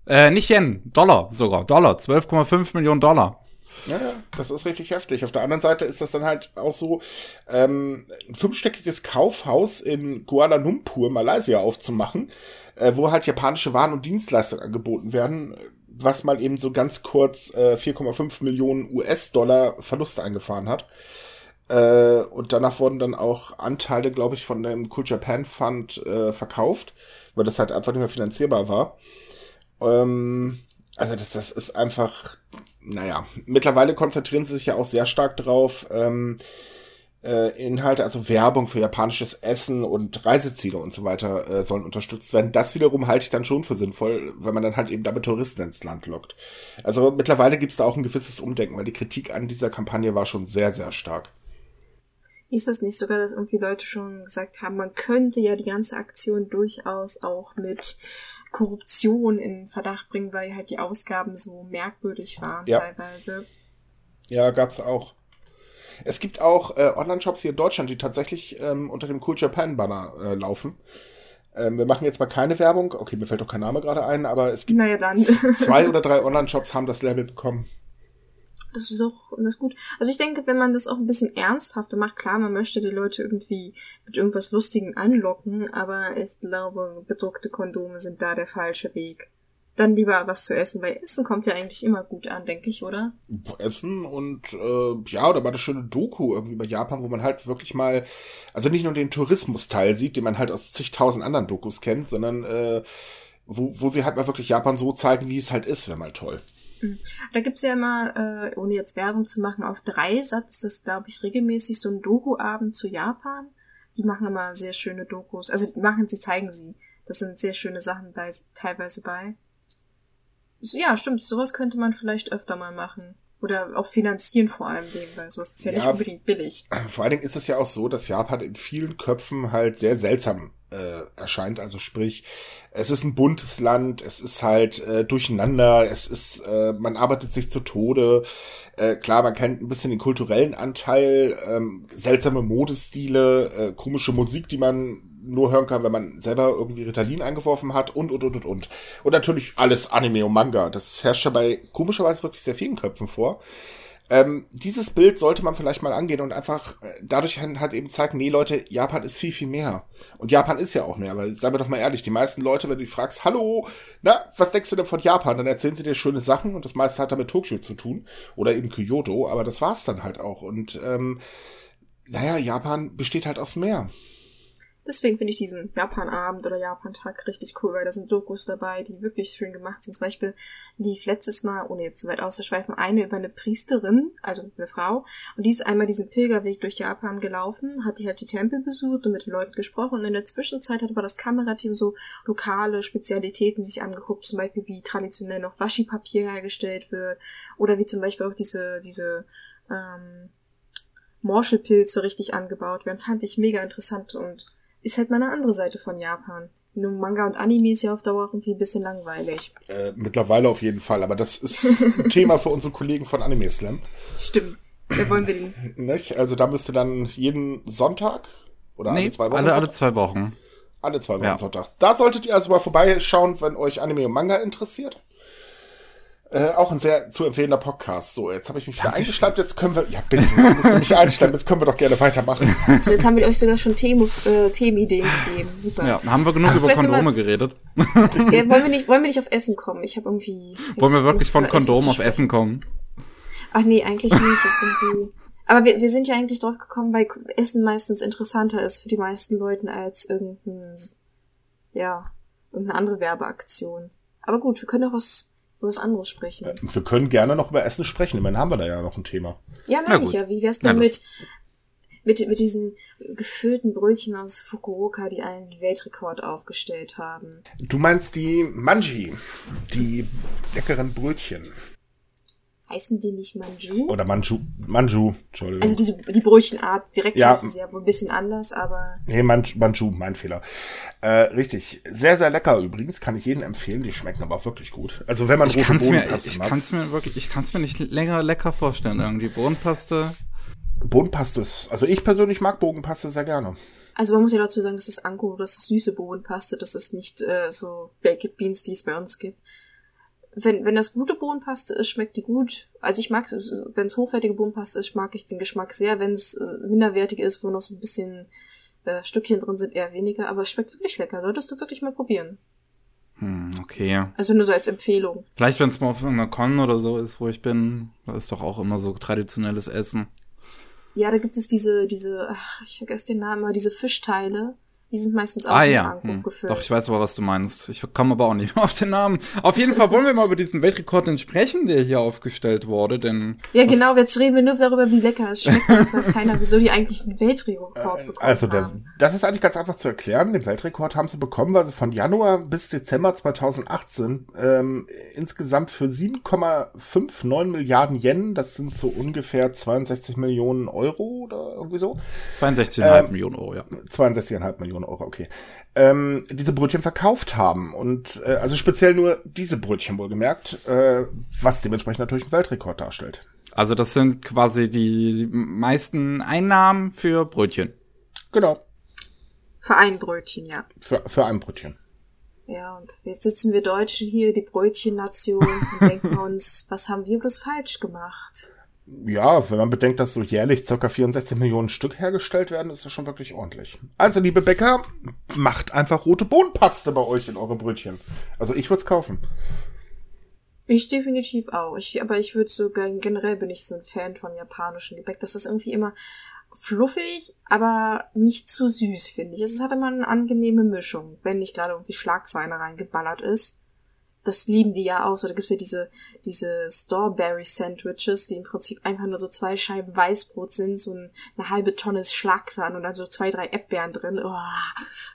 Speaker 3: Äh, nicht Yen, Dollar sogar. Dollar. 12,5 Millionen Dollar.
Speaker 2: Ja, das ist richtig heftig. Auf der anderen Seite ist das dann halt auch so, ähm, ein fünfstöckiges Kaufhaus in Kuala Lumpur, Malaysia aufzumachen, äh, wo halt japanische Waren und Dienstleistungen angeboten werden, was mal eben so ganz kurz äh, 4,5 Millionen US-Dollar Verluste eingefahren hat. Äh, und danach wurden dann auch Anteile, glaube ich, von dem Cool Japan Fund äh, verkauft, weil das halt einfach nicht mehr finanzierbar war. Ähm, also das, das ist einfach, naja, mittlerweile konzentrieren sie sich ja auch sehr stark drauf, ähm, äh, Inhalte, also Werbung für japanisches Essen und Reiseziele und so weiter äh, sollen unterstützt werden. Das wiederum halte ich dann schon für sinnvoll, weil man dann halt eben damit Touristen ins Land lockt. Also mittlerweile gibt es da auch ein gewisses Umdenken, weil die Kritik an dieser Kampagne war schon sehr, sehr stark.
Speaker 1: Ist das nicht sogar, dass irgendwie Leute schon gesagt haben, man könnte ja die ganze Aktion durchaus auch mit Korruption in Verdacht bringen, weil halt die Ausgaben so merkwürdig waren
Speaker 2: Ja.
Speaker 1: teilweise.
Speaker 2: Ja, gab's auch. Es gibt auch äh, Online-Shops hier in Deutschland, die tatsächlich ähm, unter dem Cool Japan Banner äh, laufen. Ähm, wir machen jetzt mal keine Werbung. Okay, mir fällt doch kein Name gerade ein, aber es gibt
Speaker 1: Naja,
Speaker 2: zwei oder drei Online-Shops haben das Label bekommen.
Speaker 1: Das ist auch das ist gut. Also ich denke, wenn man das auch ein bisschen ernsthafter macht, klar, man möchte die Leute irgendwie mit irgendwas Lustigem anlocken, aber ich glaube, bedruckte Kondome sind da der falsche Weg. Dann lieber was zu essen, weil Essen kommt ja eigentlich immer gut an, denke ich, oder?
Speaker 2: Essen und äh, ja, oder mal eine schöne Doku irgendwie bei Japan, wo man halt wirklich mal, also nicht nur den Tourismusteil sieht, den man halt aus zigtausend anderen Dokus kennt, sondern äh, wo, wo sie halt mal wirklich Japan so zeigen, wie es halt ist, wäre mal toll.
Speaker 1: Da gibt's ja immer, äh, ohne jetzt Werbung zu machen, auf Dreisat ist das, glaube ich, regelmäßig so ein Doku-Abend zu Japan. Die machen immer sehr schöne Dokus. Also die machen sie, zeigen sie. Das sind sehr schöne Sachen bei, teilweise bei. Ja, stimmt. Sowas könnte man vielleicht öfter mal machen. Oder auch finanzieren vor allem dem, weil sowas ist ja, nicht
Speaker 2: Ja.
Speaker 1: unbedingt billig.
Speaker 2: Vor allen Dingen ist es ja auch so, dass Japan in vielen Köpfen halt sehr seltsam äh, erscheint. Also sprich, es ist ein buntes Land, es ist halt äh, durcheinander, es ist, äh, man arbeitet sich zu Tode. Äh, klar, man kennt ein bisschen den kulturellen Anteil, ähm, seltsame Modestile, äh, komische Musik, die man nur hören kann, wenn man selber irgendwie Ritalin eingeworfen hat und, und, und, und, und. Und natürlich alles Anime und Manga. Das herrscht dabei komischerweise wirklich sehr vielen Köpfen vor. Ähm, dieses Bild sollte man vielleicht mal angehen und einfach äh, dadurch halt eben zeigen, nee Leute, Japan ist viel, viel mehr. Und Japan ist ja auch mehr, aber seien wir doch mal ehrlich, die meisten Leute, wenn du die fragst, hallo, na, was denkst du denn von Japan? Dann erzählen sie dir schöne Sachen und das meiste hat da mit Tokio zu tun oder eben Kyoto, aber das war's dann halt auch. Und ähm, naja, Japan besteht halt aus mehr.
Speaker 1: Deswegen finde ich diesen Japan-Abend oder Japan-Tag richtig cool, weil da sind Dokus dabei, die wirklich schön gemacht sind. Zum Beispiel lief letztes Mal, ohne jetzt zu weit auszuschweifen, eine über eine Priesterin, also eine Frau, und die ist einmal diesen Pilgerweg durch Japan gelaufen, hat die halt die Tempel besucht und mit den Leuten gesprochen. Und in der Zwischenzeit hat aber das Kamerateam so lokale Spezialitäten sich angeguckt, zum Beispiel wie traditionell noch Waschi-Papier hergestellt wird oder wie zum Beispiel auch diese, diese, ähm, Morschelpilze richtig angebaut werden, fand ich mega interessant und ist halt mal eine andere Seite von Japan. Nur Manga und Anime ist ja auf Dauer irgendwie ein bisschen langweilig.
Speaker 2: Äh, mittlerweile auf jeden Fall, aber das ist ein Thema für unsere Kollegen von Anime Slam.
Speaker 1: Stimmt. Da wollen wir den.
Speaker 2: Nicht? Also da müsste dann jeden Sonntag oder
Speaker 3: nee,
Speaker 2: alle zwei Wochen.
Speaker 3: Alle, alle zwei Wochen.
Speaker 2: Alle zwei Wochen
Speaker 3: Ja.
Speaker 2: Sonntag. Da solltet ihr also mal vorbeischauen, wenn euch Anime und Manga interessiert. Äh, auch ein sehr zu empfehlender Podcast. So, jetzt habe ich mich wieder eingeschleimt. Jetzt können wir. Ja, bitte, jetzt musst du mich einschleimen. Jetzt können wir doch gerne weitermachen.
Speaker 1: So, jetzt haben wir euch sogar schon Themen, äh, Themenideen gegeben. Super.
Speaker 3: Ja, haben wir genug
Speaker 1: Ach,
Speaker 3: über Kondome
Speaker 1: mal-
Speaker 3: geredet?
Speaker 1: Ja, wollen, wir nicht, wollen wir nicht auf Essen kommen? Ich habe irgendwie.
Speaker 3: Wollen wir wirklich von
Speaker 1: Essen
Speaker 3: Kondom auf. Essen kommen?
Speaker 1: Ach nee, eigentlich nicht. Das sind die, aber wir, wir sind ja eigentlich drauf gekommen, weil Essen meistens interessanter ist für die meisten Leuten als irgendein, ja, irgendeine andere Werbeaktion. Aber gut, wir können auch was, über was anderes sprechen.
Speaker 2: Wir können gerne noch über Essen sprechen. Immerhin haben wir da ja noch ein Thema.
Speaker 1: Ja, meine ich ja. Wie wär's denn mit, mit, mit diesen gefüllten Brötchen aus Fukuoka, die einen Weltrekord aufgestellt haben?
Speaker 2: Du meinst die Manji, die leckeren Brötchen.
Speaker 1: Heißen die nicht Manju?
Speaker 2: Oder Manju, Manju, Entschuldigung.
Speaker 1: Also diese, die Brötchenart, direkt
Speaker 2: Ja.
Speaker 1: heißen sie ja wohl ein bisschen anders, aber
Speaker 2: Nee, Manj, Manju, mein Fehler. Äh, richtig. Sehr, sehr lecker übrigens. Kann ich jedem empfehlen. Die schmecken aber auch wirklich gut. Also wenn man
Speaker 3: Ich
Speaker 2: rote
Speaker 3: kann's mir,
Speaker 2: Bohnenpaste
Speaker 3: ich
Speaker 2: mag.
Speaker 3: kann's mir wirklich, ich kann's mir nicht länger lecker vorstellen. Irgendwie Bohnenpaste.
Speaker 2: Bohnenpaste ist, also ich persönlich mag Bogenpaste sehr gerne.
Speaker 1: Also man muss ja dazu sagen, das ist Anko, das ist süße Bohnenpaste, das ist nicht äh, so Baked Beans, die es bei uns gibt. Wenn, wenn das gute Bohnenpaste ist, schmeckt die gut. Also ich mag wenn es hochwertige Bohnenpaste ist, mag ich den Geschmack sehr. Wenn es äh, minderwertig ist, wo noch so ein bisschen äh, Stückchen drin sind, eher weniger. Aber es schmeckt wirklich lecker. Solltest du wirklich mal probieren.
Speaker 3: Hm, okay.
Speaker 1: Also nur so als Empfehlung.
Speaker 3: Vielleicht, wenn es mal auf irgendeiner Con oder so ist, wo ich bin, da ist doch auch immer so traditionelles Essen.
Speaker 1: Ja, da gibt es diese, diese, ach, ich vergesse den Namen, aber diese Fischteile. Die sind meistens auch
Speaker 3: Ah ja, hm.
Speaker 1: gefüllt.
Speaker 3: doch, ich weiß aber, was du meinst. Ich komme aber auch nicht mehr auf den Namen. Auf jeden Fall wollen wir mal über diesen Weltrekord denn sprechen, der hier aufgestellt wurde, denn
Speaker 1: Ja, genau, jetzt reden wir nur darüber, wie lecker es schmeckt. Jetzt weiß keiner, wieso die eigentlich einen Weltrekord bekommen
Speaker 2: Also der,
Speaker 1: haben.
Speaker 2: das ist eigentlich ganz einfach zu erklären. Den Weltrekord haben sie bekommen, weil sie von Januar bis Dezember 2018 ähm, insgesamt für 7,59 Milliarden Yen, das sind so ungefähr 62 Millionen Euro oder irgendwie so,
Speaker 3: 62,5
Speaker 2: Ähm,
Speaker 3: Millionen Euro, ja.
Speaker 2: 62,5 Millionen Euro, okay, ähm, diese Brötchen verkauft haben. Und äh, also speziell nur diese Brötchen wohlgemerkt, äh, was dementsprechend natürlich einen Weltrekord darstellt.
Speaker 3: Also das sind quasi die meisten Einnahmen für Brötchen.
Speaker 2: Genau,
Speaker 1: Für ein Brötchen, ja.
Speaker 2: für, für ein Brötchen.
Speaker 1: Ja, und jetzt sitzen wir Deutschen hier, die Brötchennation, und denken uns, was haben wir bloß falsch gemacht?
Speaker 2: Ja, wenn man bedenkt, dass so jährlich ca. 64 Millionen Stück hergestellt werden, ist das schon wirklich ordentlich. Also, liebe Bäcker, macht einfach rote Bohnenpaste bei euch in eure Brötchen. Also, ich würde es kaufen.
Speaker 1: Ich definitiv auch. Ich, aber ich würde so, gen- generell bin ich so ein Fan von japanischem Gebäck. Das ist irgendwie immer fluffig, aber nicht zu süß, finde ich. Es hat immer eine angenehme Mischung, wenn nicht gerade irgendwie Schlagsahne reingeballert ist. Das lieben die ja auch. So, da gibt's ja diese, diese Strawberry Sandwiches, die im Prinzip einfach nur so zwei Scheiben Weißbrot sind, so ein, eine halbe Tonne Schlagsahne und dann so zwei, drei Erdbeeren drin. Oh,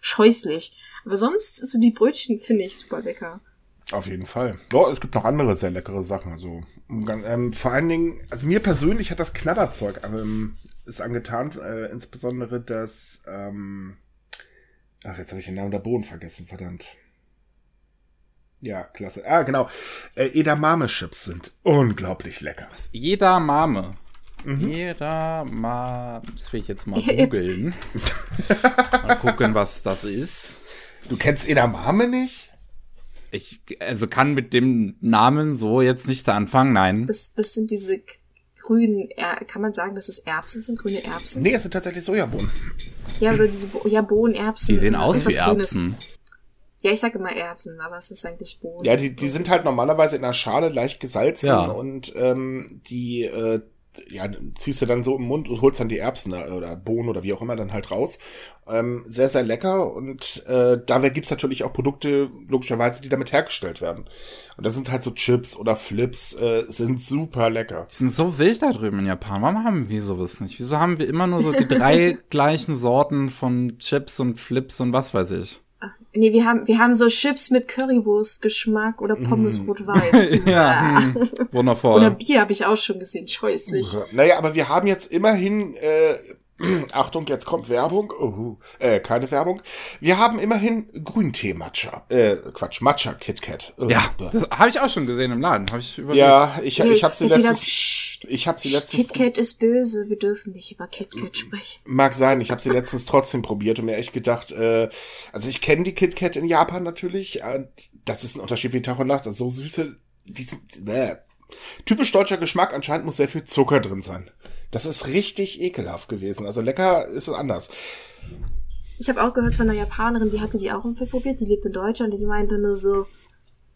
Speaker 1: scheußlich. Aber sonst, so die Brötchen finde ich super lecker.
Speaker 2: Auf jeden Fall. Ja, es gibt noch andere sehr leckere Sachen. Also, ähm, vor allen Dingen, also mir persönlich hat das Knabberzeug ähm, ist angetan, äh, insbesondere das, ähm, Ach, jetzt habe ich den Namen der Bohnen vergessen, verdammt. Ja, klasse. Ah, genau. Äh, Edamame-Chips sind unglaublich lecker.
Speaker 3: Was? Jeder Mame. Mhm. Jeder Mame. Das will ich jetzt mal googeln. mal gucken, was das ist.
Speaker 2: Du kennst Edamame nicht?
Speaker 3: Ich also kann mit dem Namen so jetzt nichts anfangen, nein.
Speaker 1: Das, das sind diese grünen, er kann man sagen, dass es Erbsen sind, grüne Erbsen?
Speaker 2: Nee, es sind tatsächlich Sojabohnen.
Speaker 1: Ja, oder diese, Bo ja, Bohnenerbsen.
Speaker 3: Die sehen aus wie
Speaker 1: Irgendwas Grünes. Ja, ich sag immer Erbsen, aber es ist eigentlich Bohnen.
Speaker 2: Ja, die, die sind halt normalerweise in einer Schale leicht gesalzen
Speaker 3: Ja.
Speaker 2: und ähm, die äh, ja, ziehst du dann so im Mund und holst dann die Erbsen da, oder Bohnen oder wie auch immer dann halt raus. Ähm, sehr, sehr lecker und äh, da gibt's natürlich auch Produkte, logischerweise, die damit hergestellt werden. Und das sind halt so Chips oder Flips, äh, sind super lecker.
Speaker 3: Die sind so wild da drüben in Japan. Warum haben wir sowas nicht? Wieso haben wir immer nur so die drei gleichen Sorten von Chips und Flips und was weiß ich?
Speaker 1: Nee, wir haben, wir haben so Chips mit Currywurst-Geschmack oder Pommes rot-weiß.
Speaker 3: Mm. Ja, hm, wundervoll.
Speaker 1: Oder Bier habe ich auch schon gesehen, scheußlich.
Speaker 2: Naja, aber wir haben jetzt immerhin, äh, Achtung, jetzt kommt Werbung. Oh, äh, keine Werbung. Wir haben immerhin Grüntee-Matcha. Äh, Quatsch, Matcha KitKat.
Speaker 3: Ja, das habe ich auch schon gesehen im Laden. Hab ich überlegt.
Speaker 2: Ja, ich, ich habe sie letztens, ich habe sie letztens,
Speaker 1: KitKat ist böse, wir dürfen nicht über KitKat sprechen.
Speaker 2: mag sein, ich habe sie letztens trotzdem probiert und mir echt gedacht, äh, also ich kenne die KitKat in Japan natürlich, das ist ein Unterschied wie Tag und Nacht, also so süße, die sind, äh, typisch deutscher Geschmack, anscheinend muss sehr viel Zucker drin sein. Das ist richtig ekelhaft gewesen, also lecker ist es anders.
Speaker 1: Ich habe auch gehört von einer Japanerin, die hatte die auch Film probiert, die lebt in Deutschland und die meinte nur so,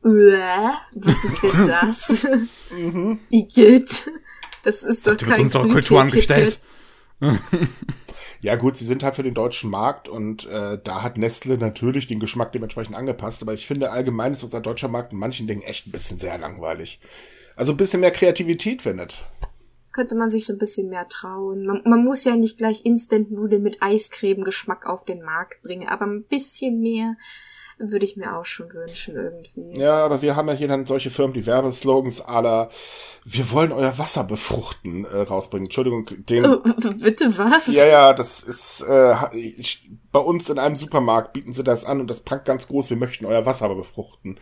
Speaker 1: "Uäh, was ist denn das? Igitt. Das ist
Speaker 3: wird
Speaker 1: kein
Speaker 3: unserer
Speaker 1: Grüntee,
Speaker 3: Kultur angestellt.
Speaker 2: Ja gut, sie sind halt für den deutschen Markt und äh, da hat Nestle natürlich den Geschmack dementsprechend angepasst, aber ich finde allgemein ist unser deutscher Markt in manchen Dingen echt ein bisschen sehr langweilig. Also ein bisschen mehr Kreativität findet.
Speaker 1: Könnte man sich so ein bisschen mehr trauen. Man, man muss ja nicht gleich Instant-Nudeln mit Eiscreme-Geschmack auf den Markt bringen, aber ein bisschen mehr würde ich mir auch schon wünschen irgendwie.
Speaker 2: Ja, aber wir haben ja hier dann solche Firmen, die Werbeslogans aller wir wollen euer Wasser befruchten äh, rausbringen. Entschuldigung, den
Speaker 1: Äh, Bitte was?
Speaker 2: Ja, ja, das ist äh, bei uns in einem Supermarkt bieten sie das an und das prangt ganz groß, wir möchten euer Wasser befruchten.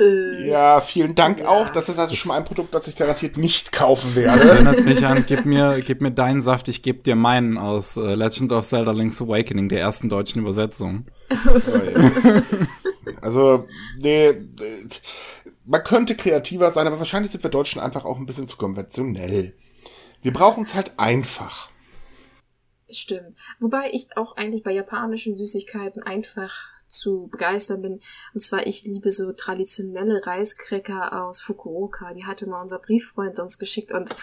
Speaker 1: Äh,
Speaker 2: Ja, vielen Dank
Speaker 1: Ja.
Speaker 2: auch. Das ist also schon mal ein Produkt, das ich garantiert nicht kaufen
Speaker 3: Das
Speaker 2: werde.
Speaker 3: erinnert mich an, gib mir, gib mir deinen Saft, ich geb dir meinen aus äh, Legend of Zelda Link's Awakening, der ersten deutschen Übersetzung.
Speaker 2: Also, nee, man könnte kreativer sein, aber wahrscheinlich sind wir Deutschen einfach auch ein bisschen zu konventionell. Wir brauchen es halt einfach.
Speaker 1: Stimmt. Wobei ich auch eigentlich bei japanischen Süßigkeiten einfach zu begeistern bin. Und zwar, ich liebe so traditionelle Reiskräcker aus Fukuoka. Die hatte mal unser Brieffreund uns geschickt und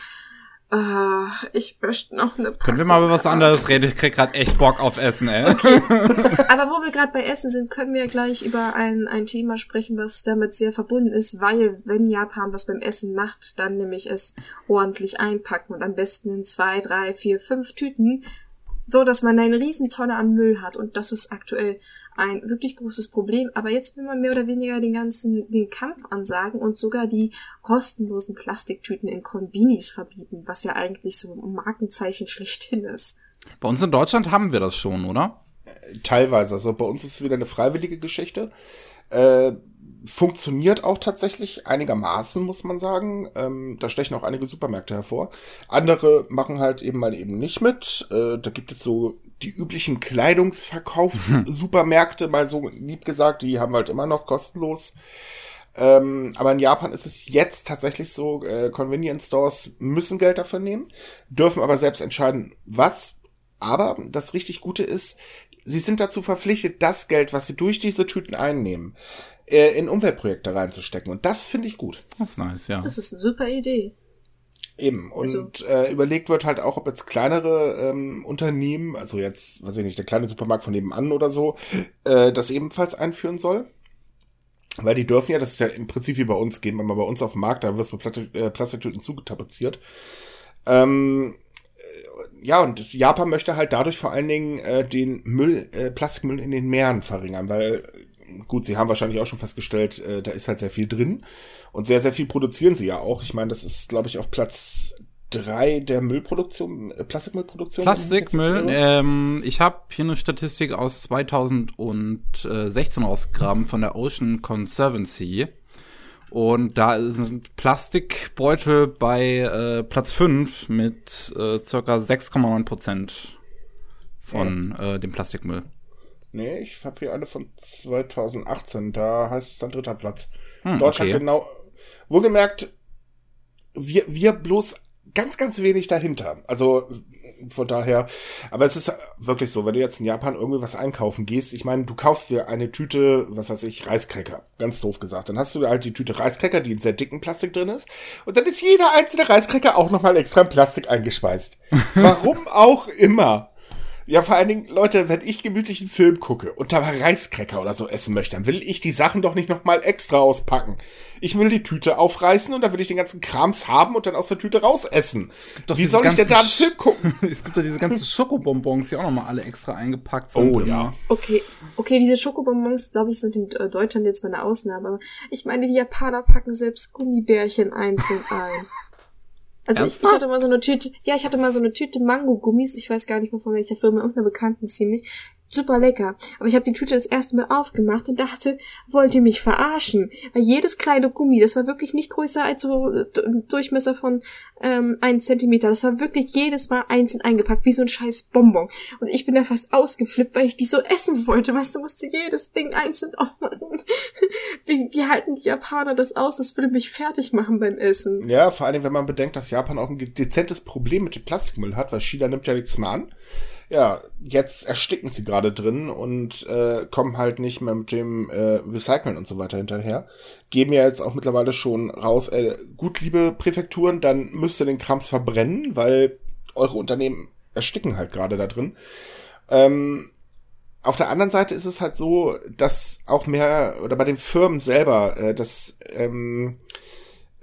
Speaker 1: äh, ich möchte noch eine
Speaker 3: Können wir mal über was anderes reden? Ich krieg grad echt Bock auf Essen, ey.
Speaker 1: Aber wo wir gerade bei Essen sind, können wir gleich über ein, ein Thema sprechen, was damit sehr verbunden ist, weil wenn Japan was beim Essen macht, dann nämlich es ordentlich einpacken und am besten in zwei, drei, vier, fünf Tüten, so dass man eine riesen Tonne an Müll hat und das ist aktuell ein wirklich großes Problem. Aber jetzt will man mehr oder weniger den ganzen den Kampf ansagen und sogar die kostenlosen Plastiktüten in Kombinis verbieten, was ja eigentlich so ein Markenzeichen schlechthin ist.
Speaker 3: Bei uns in Deutschland haben wir das schon, oder?
Speaker 2: Teilweise. Also bei uns ist es wieder eine freiwillige Geschichte. Äh, funktioniert auch tatsächlich einigermaßen, muss man sagen. Ähm, da stechen auch einige Supermärkte hervor. Andere machen halt eben mal eben nicht mit. Äh, da gibt es so die üblichen Kleidungsverkaufssupermärkte, mal so lieb gesagt, die haben halt immer noch kostenlos. Ähm, aber in Japan ist es jetzt tatsächlich so, äh, Convenience Stores müssen Geld dafür nehmen, dürfen aber selbst entscheiden, was. Aber das richtig Gute ist, sie sind dazu verpflichtet, das Geld, was sie durch diese Tüten einnehmen, äh, in Umweltprojekte reinzustecken. Und das finde ich gut.
Speaker 3: Das ist nice, ja.
Speaker 1: Das ist eine super Idee.
Speaker 2: Eben. Und
Speaker 1: Also-
Speaker 2: äh, überlegt wird halt auch, ob jetzt kleinere ähm, Unternehmen, also jetzt, weiß ich nicht, der kleine Supermarkt von nebenan oder so, äh, das ebenfalls einführen soll. Weil die dürfen ja, das ist ja im Prinzip wie bei uns, gehen wir mal bei uns auf den Markt, da wirst du Platte, äh, Plastiktüten zugetapeziert. Ähm, äh, ja, und Japan möchte halt dadurch vor allen Dingen äh, den Müll, äh, Plastikmüll in den Meeren verringern, weil, äh, gut, sie haben wahrscheinlich auch schon festgestellt, äh, da ist halt sehr viel drin. Und sehr, sehr viel produzieren sie ja auch. Ich meine, das ist, glaube ich, auf Platz drei der Müllproduktion, äh, Plastikmüllproduktion.
Speaker 3: Plastikmüll, ähm, ich habe hier eine Statistik aus 2016 rausgegraben von der Ocean Conservancy. Und da sind Plastikbeutel bei äh, Platz 5 mit äh, circa 6,9 Prozent von ja. äh, dem Plastikmüll.
Speaker 2: Nee, ich habe hier eine von 2018. Da heißt es dann dritter Platz. Hm, Deutschland okay. genau. Wohlgemerkt, wir, wir bloß ganz, ganz wenig dahinter. Also von daher, aber es ist wirklich so, wenn du jetzt in Japan irgendwie was einkaufen gehst, ich meine, du kaufst dir eine Tüte, was weiß ich, Reiskräcker, ganz doof gesagt. Dann hast du halt die Tüte Reiskräcker, die in sehr dicken Plastik drin ist. Und dann ist jeder einzelne Reiskräcker auch nochmal extra in Plastik eingespeist. Warum auch immer. Ja, vor allen Dingen, Leute, wenn ich gemütlich einen Film gucke und da Reiskräcker oder so essen möchte, dann will ich die Sachen doch nicht nochmal extra auspacken. Ich will die Tüte aufreißen und dann will ich den ganzen Krams haben und dann aus der Tüte rausessen. Wie soll ich denn da einen Film gucken?
Speaker 3: es gibt ja diese ganzen Schokobonbons, die auch nochmal alle extra eingepackt sind.
Speaker 2: Oh ja.
Speaker 1: Okay, okay, diese Schokobonbons, glaube ich, sind in äh, Deutschland jetzt mal eine Ausnahme. Aber ich meine, die Japaner packen selbst Gummibärchen einzeln ein. Also ich, ich, hatte mal so eine Tüte, ja, ich hatte mal so eine Tüte Mango-Gummis, ich weiß gar nicht mehr von welcher Firma, irgendeiner Bekannten ziemlich super lecker. Aber ich habe die Tüte das erste Mal aufgemacht und dachte, wollt ihr mich verarschen? Weil jedes kleine Gummi, das war wirklich nicht größer als so äh, Durchmesser von ähm, 1 Zentimeter. Das war wirklich jedes Mal einzeln eingepackt, wie so ein scheiß Bonbon. Und ich bin da fast ausgeflippt, weil ich die so essen wollte. Weißt du, musste jedes Ding einzeln aufmachen. wie, wie halten die Japaner das aus? Das würde mich fertig machen beim Essen.
Speaker 2: Ja, vor allem, wenn man bedenkt, dass Japan auch ein dezentes Problem mit dem Plastikmüll hat, weil China nimmt ja nichts mehr an ja, jetzt ersticken sie gerade drin und äh, kommen halt nicht mehr mit dem äh, Recyceln und so weiter hinterher. Geben ja jetzt auch mittlerweile schon raus, äh, gut, liebe Präfekturen, dann müsst ihr den Krams verbrennen, weil eure Unternehmen ersticken halt gerade da drin. Ähm, auf der anderen Seite ist es halt so, dass auch mehr, oder bei den Firmen selber, äh, dass ähm,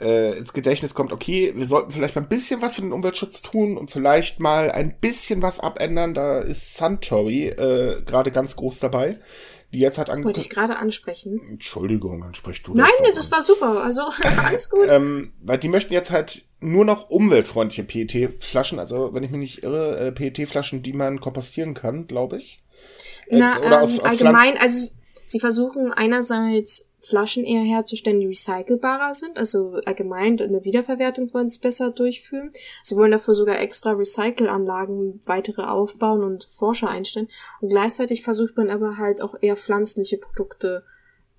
Speaker 2: äh, ins Gedächtnis kommt, okay, wir sollten vielleicht mal ein bisschen was für den Umweltschutz tun und vielleicht mal ein bisschen was abändern. Da ist Suntory äh, gerade ganz groß dabei. Die jetzt hat
Speaker 1: das wollte ich gerade ansprechen.
Speaker 2: Entschuldigung, dann sprichst du.
Speaker 1: Nein, das, das war super. Also alles gut.
Speaker 2: ähm, weil die möchten jetzt halt nur noch umweltfreundliche PET-Flaschen, also wenn ich mich nicht irre, äh, PET-Flaschen, die man kompostieren kann, glaube ich.
Speaker 1: Äh, Na, oder ähm, aus, aus allgemein, also sie versuchen einerseits Flaschen eher herzustellen, die recycelbarer sind. Also allgemein in der Wiederverwertung wollen sie besser durchführen. Sie wollen dafür sogar extra Recycelanlagen weitere aufbauen und Forscher einstellen. Und gleichzeitig versucht man aber halt auch eher pflanzliche Produkte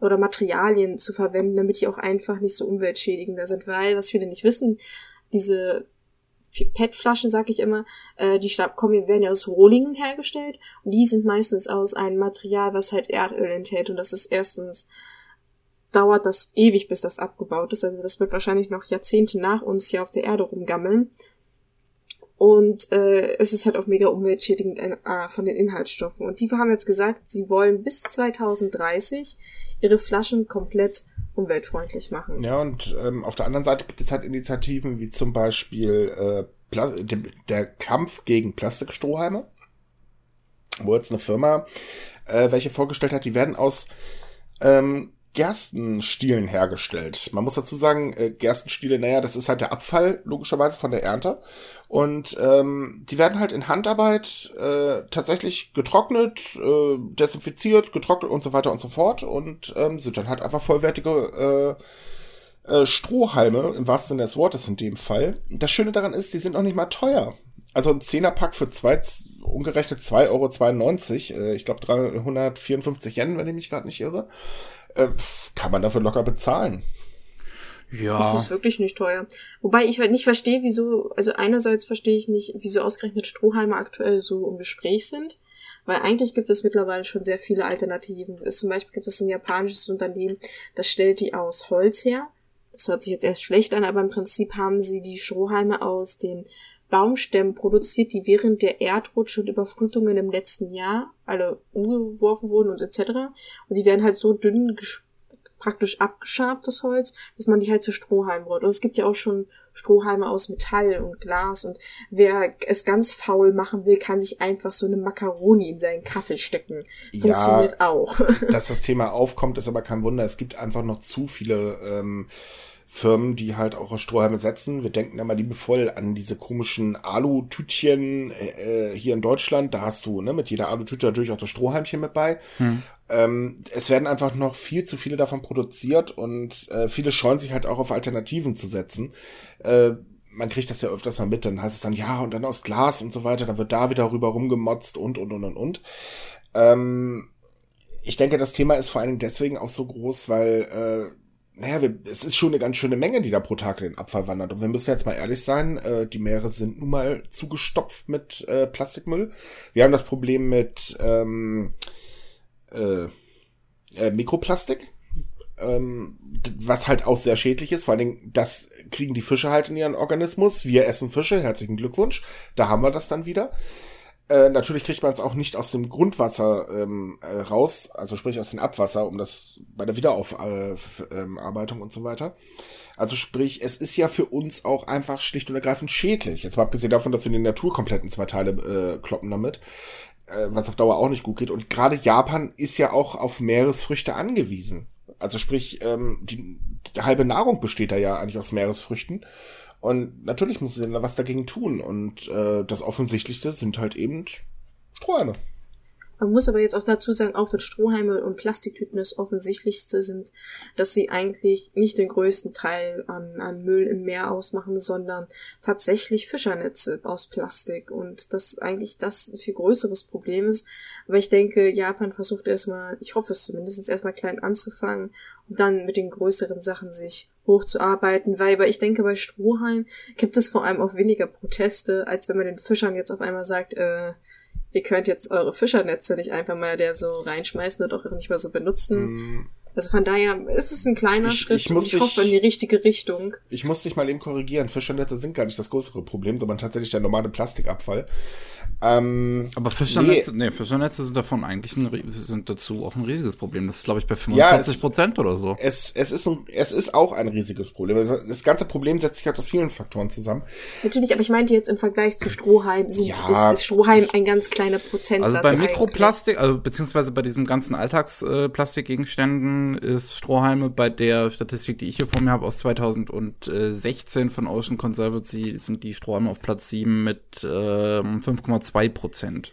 Speaker 1: oder Materialien zu verwenden, damit die auch einfach nicht so umweltschädigender sind. Weil, was viele nicht wissen, diese PET-Flaschen, sag ich immer, äh, die kommen, werden ja aus Rohlingen hergestellt und die sind meistens aus einem Material, was halt Erdöl enthält und das ist erstens dauert das ewig, bis das abgebaut ist. Also das wird wahrscheinlich noch Jahrzehnte nach uns hier auf der Erde rumgammeln. Und äh, es ist halt auch mega umweltschädigend äh, von den Inhaltsstoffen. Und die haben jetzt gesagt, sie wollen bis 2030 ihre Flaschen komplett umweltfreundlich machen.
Speaker 2: Ja, und ähm, auf der anderen Seite gibt es halt Initiativen wie zum Beispiel äh, der Kampf gegen Plastikstrohhalme, wo jetzt eine Firma äh, welche vorgestellt hat, die werden aus ähm, Gerstenstielen hergestellt. Man muss dazu sagen, äh, Gerstenstiele, naja, das ist halt der Abfall, logischerweise von der Ernte. Und ähm, die werden halt in Handarbeit äh, tatsächlich getrocknet, äh, desinfiziert, getrocknet und so weiter und so fort und ähm, sind dann halt einfach vollwertige äh, äh, Strohhalme, im wahrsten Sinne des Wortes in dem Fall. Das Schöne daran ist, die sind auch nicht mal teuer. Also ein Zehnerpack für zwei, umgerechnet 2,92 Euro, äh, ich glaube 354 Yen, wenn ich mich gerade nicht irre äh, kann man dafür locker bezahlen.
Speaker 1: Ja. Das ist wirklich nicht teuer. Wobei ich halt nicht verstehe, wieso, also einerseits verstehe ich nicht, wieso ausgerechnet Strohhalme aktuell so im Gespräch sind. Weil eigentlich gibt es mittlerweile schon sehr viele Alternativen. Es, zum Beispiel gibt es ein japanisches Unternehmen, das stellt die aus Holz her. Das hört sich jetzt erst schlecht an, aber im Prinzip haben sie die Strohhalme aus den Baumstämmen produziert, die während der Erdrutsche und Überflutungen im letzten Jahr alle umgeworfen wurden und etc. Und die werden halt so dünn praktisch abgeschabt, das Holz, dass man die halt zu Strohhalmen braucht. Und es gibt ja auch schon Strohhalme aus Metall und Glas und wer es ganz faul machen will, kann sich einfach so eine Makaroni in seinen Kaffee stecken. Funktioniert
Speaker 2: ja,
Speaker 1: auch.
Speaker 2: dass das Thema aufkommt, ist aber kein Wunder. Es gibt einfach noch zu viele ähm, Firmen, die halt auch Strohhalme setzen. Wir denken immer liebevoll an diese komischen Alu-Tütchen äh, äh, hier in Deutschland. Da hast du ne, mit jeder Alu-Tüte natürlich auch das Strohhalmchen mit bei. Hm. Ähm, es werden einfach noch viel zu viele davon produziert und äh, viele scheuen sich halt auch auf Alternativen zu setzen. Äh, man kriegt das ja öfters mal mit, dann heißt es dann, ja, und dann aus Glas und so weiter, dann wird da wieder rüber rumgemotzt und, und, und, und, und. Ähm, ich denke, das Thema ist vor allen Dingen deswegen auch so groß, weil äh, naja, wir, es ist schon eine ganz schöne Menge, die da pro Tag in den Abfall wandert. Und wir müssen jetzt mal ehrlich sein, äh, die Meere sind nun mal zugestopft mit äh, Plastikmüll. Wir haben das Problem mit ähm, äh, äh, Mikroplastik, ähm, was halt auch sehr schädlich ist. Vor allen Dingen, das kriegen die Fische halt in ihren Organismus. Wir essen Fische, herzlichen Glückwunsch. Da haben wir das dann wieder. Äh, natürlich kriegt man es auch nicht aus dem Grundwasser ähm, äh, raus, also sprich aus dem Abwasser, um das bei der Wiederaufarbeitung äh, und so weiter. Also sprich, es ist ja für uns auch einfach schlicht und ergreifend schädlich. Jetzt mal abgesehen davon, dass wir die Natur komplett in zwei Teile äh, kloppen damit, äh, was auf Dauer auch nicht gut geht. Und gerade Japan ist ja auch auf Meeresfrüchte angewiesen. Also sprich, ähm, die, die halbe Nahrung besteht da ja eigentlich aus Meeresfrüchten. Und natürlich muss sie da was dagegen tun. Und äh, das Offensichtlichste sind halt eben Strohhalme.
Speaker 1: Man muss aber jetzt auch dazu sagen, auch wenn Strohhalme und Plastiktüten das Offensichtlichste sind, dass sie eigentlich nicht den größten Teil an, an Müll im Meer ausmachen, sondern tatsächlich Fischernetze aus Plastik und das eigentlich das ein viel größeres Problem ist. Aber ich denke, Japan versucht erstmal, ich hoffe es zumindest, erstmal klein anzufangen und dann mit den größeren Sachen sich hochzuarbeiten, weil, weil ich denke, bei Strohhalm gibt es vor allem auch weniger Proteste, als wenn man den Fischern jetzt auf einmal sagt, äh, ihr könnt jetzt eure Fischernetze nicht einfach mal der so reinschmeißen und auch nicht mehr so benutzen. Mm. Also von daher ist es ein kleiner ich, Schritt ich und ich hoffe in die richtige Richtung.
Speaker 2: Ich muss dich mal eben korrigieren. Fischernetze sind gar nicht das größere Problem, sondern tatsächlich der normale Plastikabfall.
Speaker 3: Ähm, Aber Fischernetze, nee. nee, Fischernetze sind davon eigentlich ein, sind dazu auch ein riesiges Problem. Das ist, glaube ich, bei 45 Prozent ja, oder so.
Speaker 2: Es, es, ist ein, es ist auch ein riesiges Problem. Also das ganze Problem setzt sich halt aus vielen Faktoren zusammen.
Speaker 1: Natürlich, aber ich meinte jetzt im Vergleich zu Strohhalm sind, ja, ist, ist Strohhalm ein ganz kleiner Prozentsatz.
Speaker 3: Also bei Mikroplastik, also beziehungsweise bei diesem ganzen Alltagsplastikgegenständen äh, ist Strohhalme bei der Statistik, die ich hier vor mir habe, aus 2016 von Ocean Conservancy, sind die Strohhalme auf Platz 7 mit äh, 5,2 2 Prozent.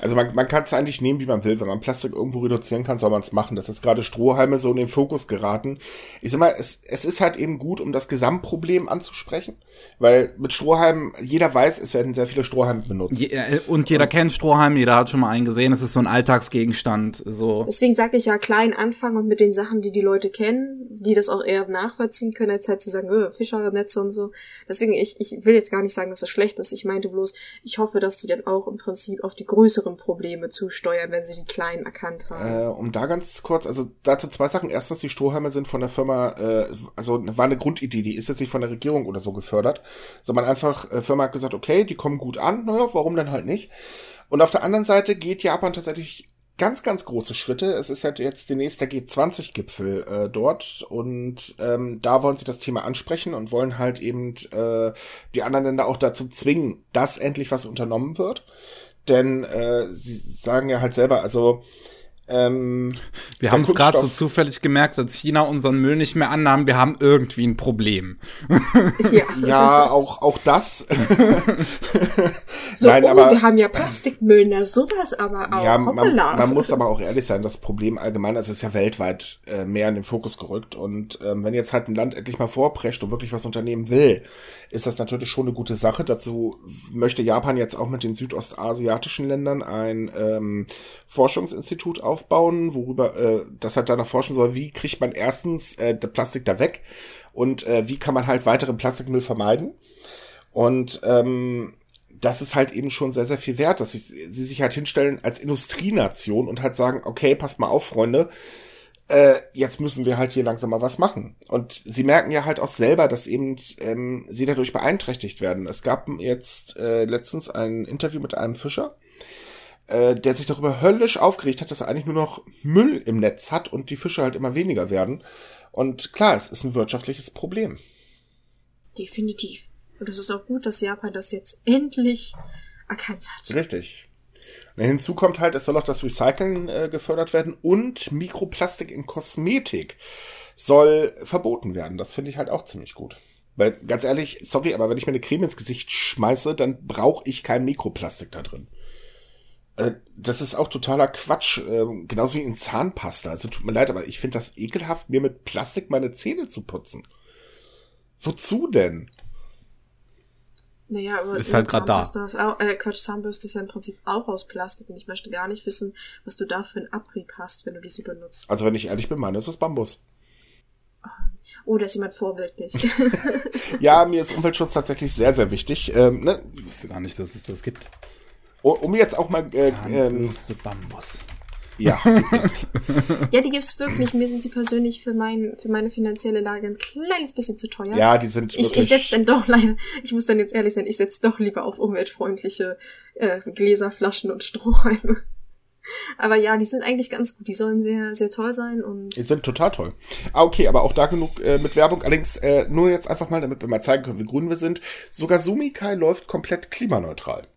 Speaker 2: Also man, man kann es eigentlich nehmen, wie man will. Wenn man Plastik irgendwo reduzieren kann, soll man es machen. Das ist gerade Strohhalme so in den Fokus geraten. Ich sag mal, es, es ist halt eben gut, um das Gesamtproblem anzusprechen. Weil mit Strohhalmen, jeder weiß, es werden sehr viele Strohhalme benutzt. Je,
Speaker 3: äh, und jeder und, kennt Strohhalme, jeder hat schon mal einen gesehen. Es ist so ein Alltagsgegenstand. So.
Speaker 1: Deswegen sage ich ja klein anfangen und mit den Sachen, die die Leute kennen, die das auch eher nachvollziehen können, als halt zu sagen, öh, Fischernetze und so. Deswegen, ich, ich will jetzt gar nicht sagen, dass das schlecht ist. Ich meinte bloß, ich hoffe, dass die dann auch im Prinzip auf die größeren Probleme zusteuern, wenn sie die kleinen erkannt haben.
Speaker 2: Äh, um da ganz kurz, also dazu zwei Sachen. Erstens, die Strohhalme sind von der Firma, äh, also war eine Grundidee, die ist jetzt nicht von der Regierung oder so gefördert sondern einfach, äh, Firma hat gesagt, okay, die kommen gut an, naja, warum denn halt nicht? Und auf der anderen Seite geht Japan tatsächlich ganz, ganz große Schritte. Es ist halt jetzt demnächst der G20-Gipfel äh, dort und ähm, da wollen sie das Thema ansprechen und wollen halt eben äh, die anderen Länder auch dazu zwingen, dass endlich was unternommen wird. Denn äh, sie sagen ja halt selber, also ähm,
Speaker 3: wir haben es gerade so zufällig gemerkt, dass China unseren Müll nicht mehr annahm. Wir haben irgendwie ein Problem.
Speaker 2: Ja, ja auch, auch das.
Speaker 1: so, Nein, oh, aber, wir haben ja Plastikmüll, na sowas aber auch.
Speaker 2: Ja, man, man, muss aber auch ehrlich sein, das Problem allgemein, also ist ja weltweit äh, mehr in den Fokus gerückt. Und ähm, wenn jetzt halt ein Land endlich mal vorprescht und wirklich was unternehmen will, ist das natürlich schon eine gute Sache. Dazu möchte Japan jetzt auch mit den südostasiatischen Ländern ein ähm, Forschungsinstitut aufbauen, worüber äh, das halt danach forschen soll, wie kriegt man erstens äh, der Plastik da weg und äh, wie kann man halt weiteren Plastikmüll vermeiden. Und ähm, das ist halt eben schon sehr, sehr viel wert, dass sie, sie sich halt hinstellen als Industrienation und halt sagen, okay, passt mal auf, Freunde, äh, jetzt müssen wir halt hier langsam mal was machen. Und sie merken ja halt auch selber, dass eben ähm, sie dadurch beeinträchtigt werden. Es gab jetzt äh, letztens ein Interview mit einem Fischer, äh, der sich darüber höllisch aufgeregt hat, dass er eigentlich nur noch Müll im Netz hat und die Fische halt immer weniger werden. Und klar, es ist ein wirtschaftliches Problem.
Speaker 1: Definitiv. Und es ist auch gut, dass Japan das jetzt endlich erkannt hat.
Speaker 2: Richtig. Hinzu kommt halt, es soll auch das Recycling äh, gefördert werden und Mikroplastik in Kosmetik soll verboten werden. Das finde ich halt auch ziemlich gut. Weil, ganz ehrlich, sorry, aber wenn ich mir eine Creme ins Gesicht schmeiße, dann brauche ich kein Mikroplastik da drin. Äh, das ist auch totaler Quatsch. Äh, genauso wie in Zahnpasta. Also tut mir leid, aber ich finde das ekelhaft, mir mit Plastik meine Zähne zu putzen. Wozu denn?
Speaker 1: Naja, aber
Speaker 3: Ist halt grad da.
Speaker 1: Zahnpasta Ist auch, äh, Quatsch, Zahnbürste ist ja im Prinzip auch aus Plastik und ich möchte gar nicht wissen, was du da für einen Abrieb hast, wenn du diese benutzt.
Speaker 2: Also wenn ich ehrlich bin, meine ist das Bambus.
Speaker 1: Oh, da ist jemand vorbildlich.
Speaker 2: Ja, mir ist Umweltschutz tatsächlich sehr, sehr wichtig. Ähm, ne?
Speaker 3: Ich wusste gar nicht, dass es das gibt.
Speaker 2: Um um jetzt auch mal, äh, ähm,
Speaker 3: Zahnbürste Bambus.
Speaker 2: ja,
Speaker 1: ja, die gibt's wirklich. Mir sind sie persönlich für, mein, für meine finanzielle Lage ein kleines bisschen zu teuer.
Speaker 2: ja, die sind
Speaker 1: Ich, ich setze dann doch leider, ich muss dann jetzt ehrlich sein, ich setze doch lieber auf umweltfreundliche äh, Gläser, Flaschen und Strohhalme. Aber ja, die sind eigentlich ganz gut. Die sollen sehr, sehr toll sein und
Speaker 2: Die sind total toll. Ah, okay, aber auch da genug äh, mit Werbung. Allerdings äh, nur jetzt einfach mal, damit wir mal zeigen können, wie grün wir sind. Sogar Sumikai läuft komplett klimaneutral.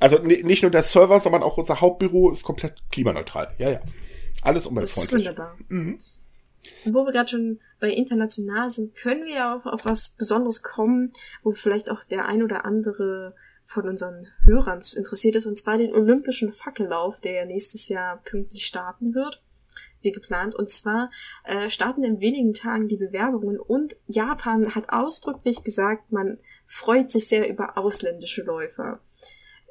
Speaker 2: Also ni- nicht nur der Server, sondern auch unser Hauptbüro ist komplett klimaneutral. Ja, ja. Alles
Speaker 1: das ist
Speaker 2: umweltfreundlich.
Speaker 1: wunderbar.
Speaker 2: Mhm.
Speaker 1: Und wo wir gerade schon bei international sind, können wir ja auch auf was Besonderes kommen, wo vielleicht auch der ein oder andere von unseren Hörern interessiert ist, und zwar den Olympischen Fackellauf, der ja nächstes Jahr pünktlich starten wird, wie geplant. Und zwar äh, starten in wenigen Tagen die Bewerbungen und Japan hat ausdrücklich gesagt, man freut sich sehr über ausländische Läufer.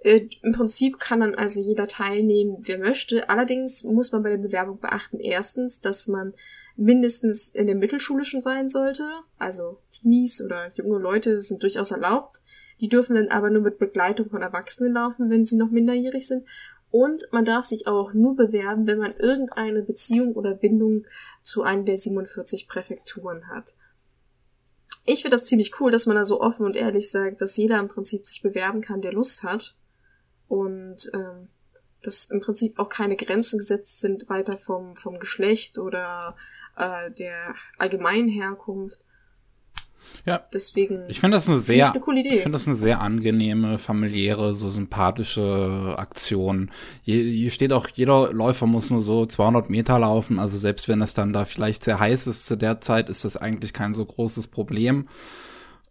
Speaker 1: Äh, Im Prinzip kann dann also jeder teilnehmen, wer möchte. Allerdings muss man bei der Bewerbung beachten, erstens, dass man mindestens in der Mittelschule schon sein sollte. Also Teenies oder junge Leute sind durchaus erlaubt. Die dürfen dann aber nur mit Begleitung von Erwachsenen laufen, wenn sie noch minderjährig sind. Und man darf sich auch nur bewerben, wenn man irgendeine Beziehung oder Bindung zu einer der 47 Präfekturen hat. Ich finde das ziemlich cool, dass man da so offen und ehrlich sagt, dass jeder im Prinzip sich bewerben kann, der Lust hat. Und ähm, dass im Prinzip auch keine Grenzen gesetzt sind weiter vom, vom Geschlecht oder äh, der allgemeinen Herkunft.
Speaker 3: Ja.
Speaker 1: Deswegen
Speaker 3: Ich finde das eine sehr,
Speaker 1: ich eine coole Idee.
Speaker 3: ich finde das eine sehr angenehme, familiäre, so sympathische Aktion. Hier, hier steht auch, jeder Läufer muss nur so 200 Meter laufen. Also selbst wenn es dann da vielleicht sehr heiß ist zu der Zeit, ist das eigentlich kein so großes Problem,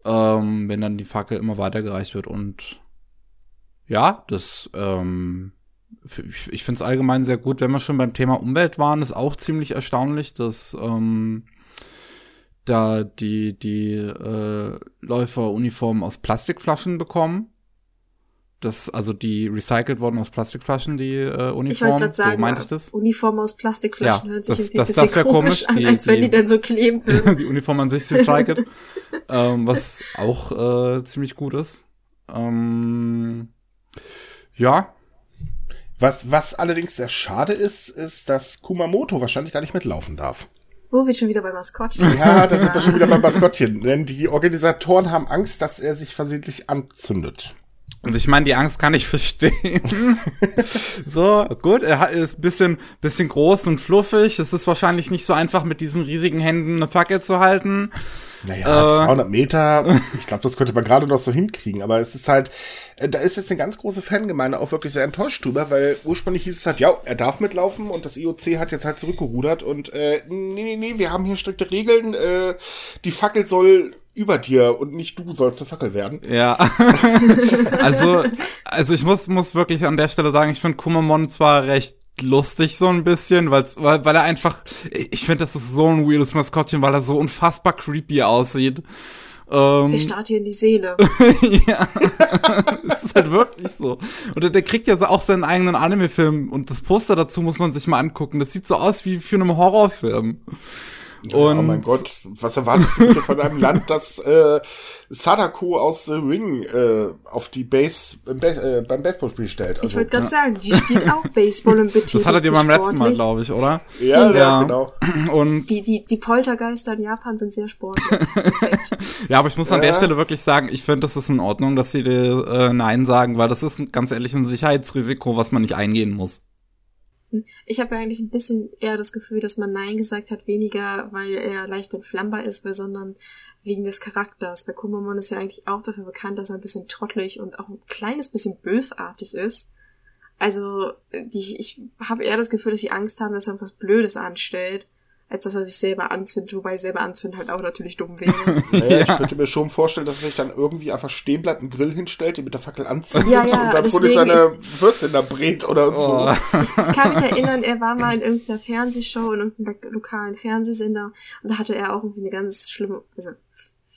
Speaker 3: ähm, wenn dann die Fackel immer weitergereicht wird. Und ja, das, ähm, ich, ich finde es allgemein sehr gut. Wenn wir schon beim Thema Umwelt waren, ist auch ziemlich erstaunlich, dass ähm, da die, die äh, Läufer Uniformen aus Plastikflaschen bekommen. Das, also die recycelt wurden aus Plastikflaschen, die äh,
Speaker 1: ich wollte
Speaker 3: Uniformen.
Speaker 1: gerade sagen,
Speaker 3: so meinte ich das.
Speaker 1: Uniform aus Plastikflaschen
Speaker 3: Ja,
Speaker 1: hört sich
Speaker 3: das-
Speaker 1: irgendwie
Speaker 3: das-
Speaker 1: bisschen
Speaker 3: das
Speaker 1: komisch,
Speaker 3: komisch,
Speaker 1: an,
Speaker 3: die-
Speaker 1: als wenn die
Speaker 3: die-
Speaker 1: dann so kleben würden.
Speaker 3: die Uniform an sich recycelt. ähm, was auch äh, ziemlich gut ist. Ähm, ja,
Speaker 2: Was, was allerdings sehr schade ist, ist, dass Kumamoto wahrscheinlich gar nicht mitlaufen darf.
Speaker 1: Wo wir schon wieder bei Maskottchen.
Speaker 2: Ja, da sind wir schon wieder beim Maskottchen. Denn die Organisatoren haben Angst, dass er sich versehentlich anzündet.
Speaker 3: Und ich meine, die Angst kann ich verstehen. so, gut, er ist bisschen, bisschen groß und fluffig. Es ist wahrscheinlich nicht so einfach, mit diesen riesigen Händen eine Fackel zu halten.
Speaker 2: Naja,
Speaker 3: Äh.
Speaker 2: 200 Meter, ich glaube, das könnte man gerade noch so hinkriegen, aber es ist halt, äh, da ist jetzt eine ganz große Fangemeinde auch wirklich sehr enttäuscht drüber, weil ursprünglich hieß es halt, ja, er darf mitlaufen und das IOC hat jetzt halt zurückgerudert und äh, nee, nee, nee, wir haben hier strikte Regeln, äh, die Fackel soll über dir und nicht du sollst eine Fackel werden.
Speaker 3: Ja. also, also ich muss, muss wirklich an der Stelle sagen, ich finde Kumamon zwar recht lustig so ein bisschen, weil's, weil, weil er einfach, ich finde, das ist so ein weirdes Maskottchen, weil er so unfassbar creepy aussieht. Ähm,
Speaker 1: Der starrt hier in die Seele.
Speaker 3: ja, das ist halt wirklich so. Und der, der kriegt ja so auch seinen eigenen Anime-Film und das Poster dazu muss man sich mal angucken. Das sieht so aus wie für einen Horrorfilm.
Speaker 2: Oh
Speaker 3: Und
Speaker 2: mein Gott, was erwartest du bitte von einem Land, das äh, Sadako aus The Ring äh, auf die Base äh, beim Baseballspiel stellt?
Speaker 1: Ich
Speaker 2: Also,
Speaker 1: wollte gerade sagen, die spielt auch Baseball und betätigt
Speaker 3: das hattet ihr beim letzten Mal, glaube ich, oder?
Speaker 2: ja, ja,
Speaker 3: Ja.
Speaker 2: genau.
Speaker 3: Und
Speaker 1: Die, die, die Poltergeister in Japan sind sehr sportlich.
Speaker 3: Ja, aber ich muss an der
Speaker 2: Ja.
Speaker 3: Stelle wirklich sagen, ich finde, das ist in Ordnung, dass sie äh, Nein sagen, weil das ist ganz ehrlich ein Sicherheitsrisiko, was man nicht eingehen muss.
Speaker 1: Ich habe ja eigentlich ein bisschen eher das Gefühl, dass man Nein gesagt hat, weniger, weil er leicht entflammbar ist, weil, sondern wegen des Charakters. Bei Kumamon ist ja eigentlich auch dafür bekannt, dass er ein bisschen trottelig und auch ein kleines bisschen bösartig ist. Also, die, ich habe eher das Gefühl, dass sie Angst haben, dass er was Blödes anstellt, als dass er sich selber anzündet, wobei selber anzünden halt auch natürlich dumm wäre.
Speaker 2: Naja, ich könnte mir schon vorstellen, dass er sich dann irgendwie einfach stehen bleibt, einen Grill hinstellen, die mit der Fackel anzündet
Speaker 1: Ja, ja,
Speaker 2: und dann wurde seine Würstchen da brät oder so.
Speaker 3: Oh.
Speaker 1: Ich, ich kann mich erinnern, er war mal in irgendeiner Fernsehshow, in irgendeinem lokalen Fernsehsender und da hatte er auch irgendwie eine ganz schlimme, also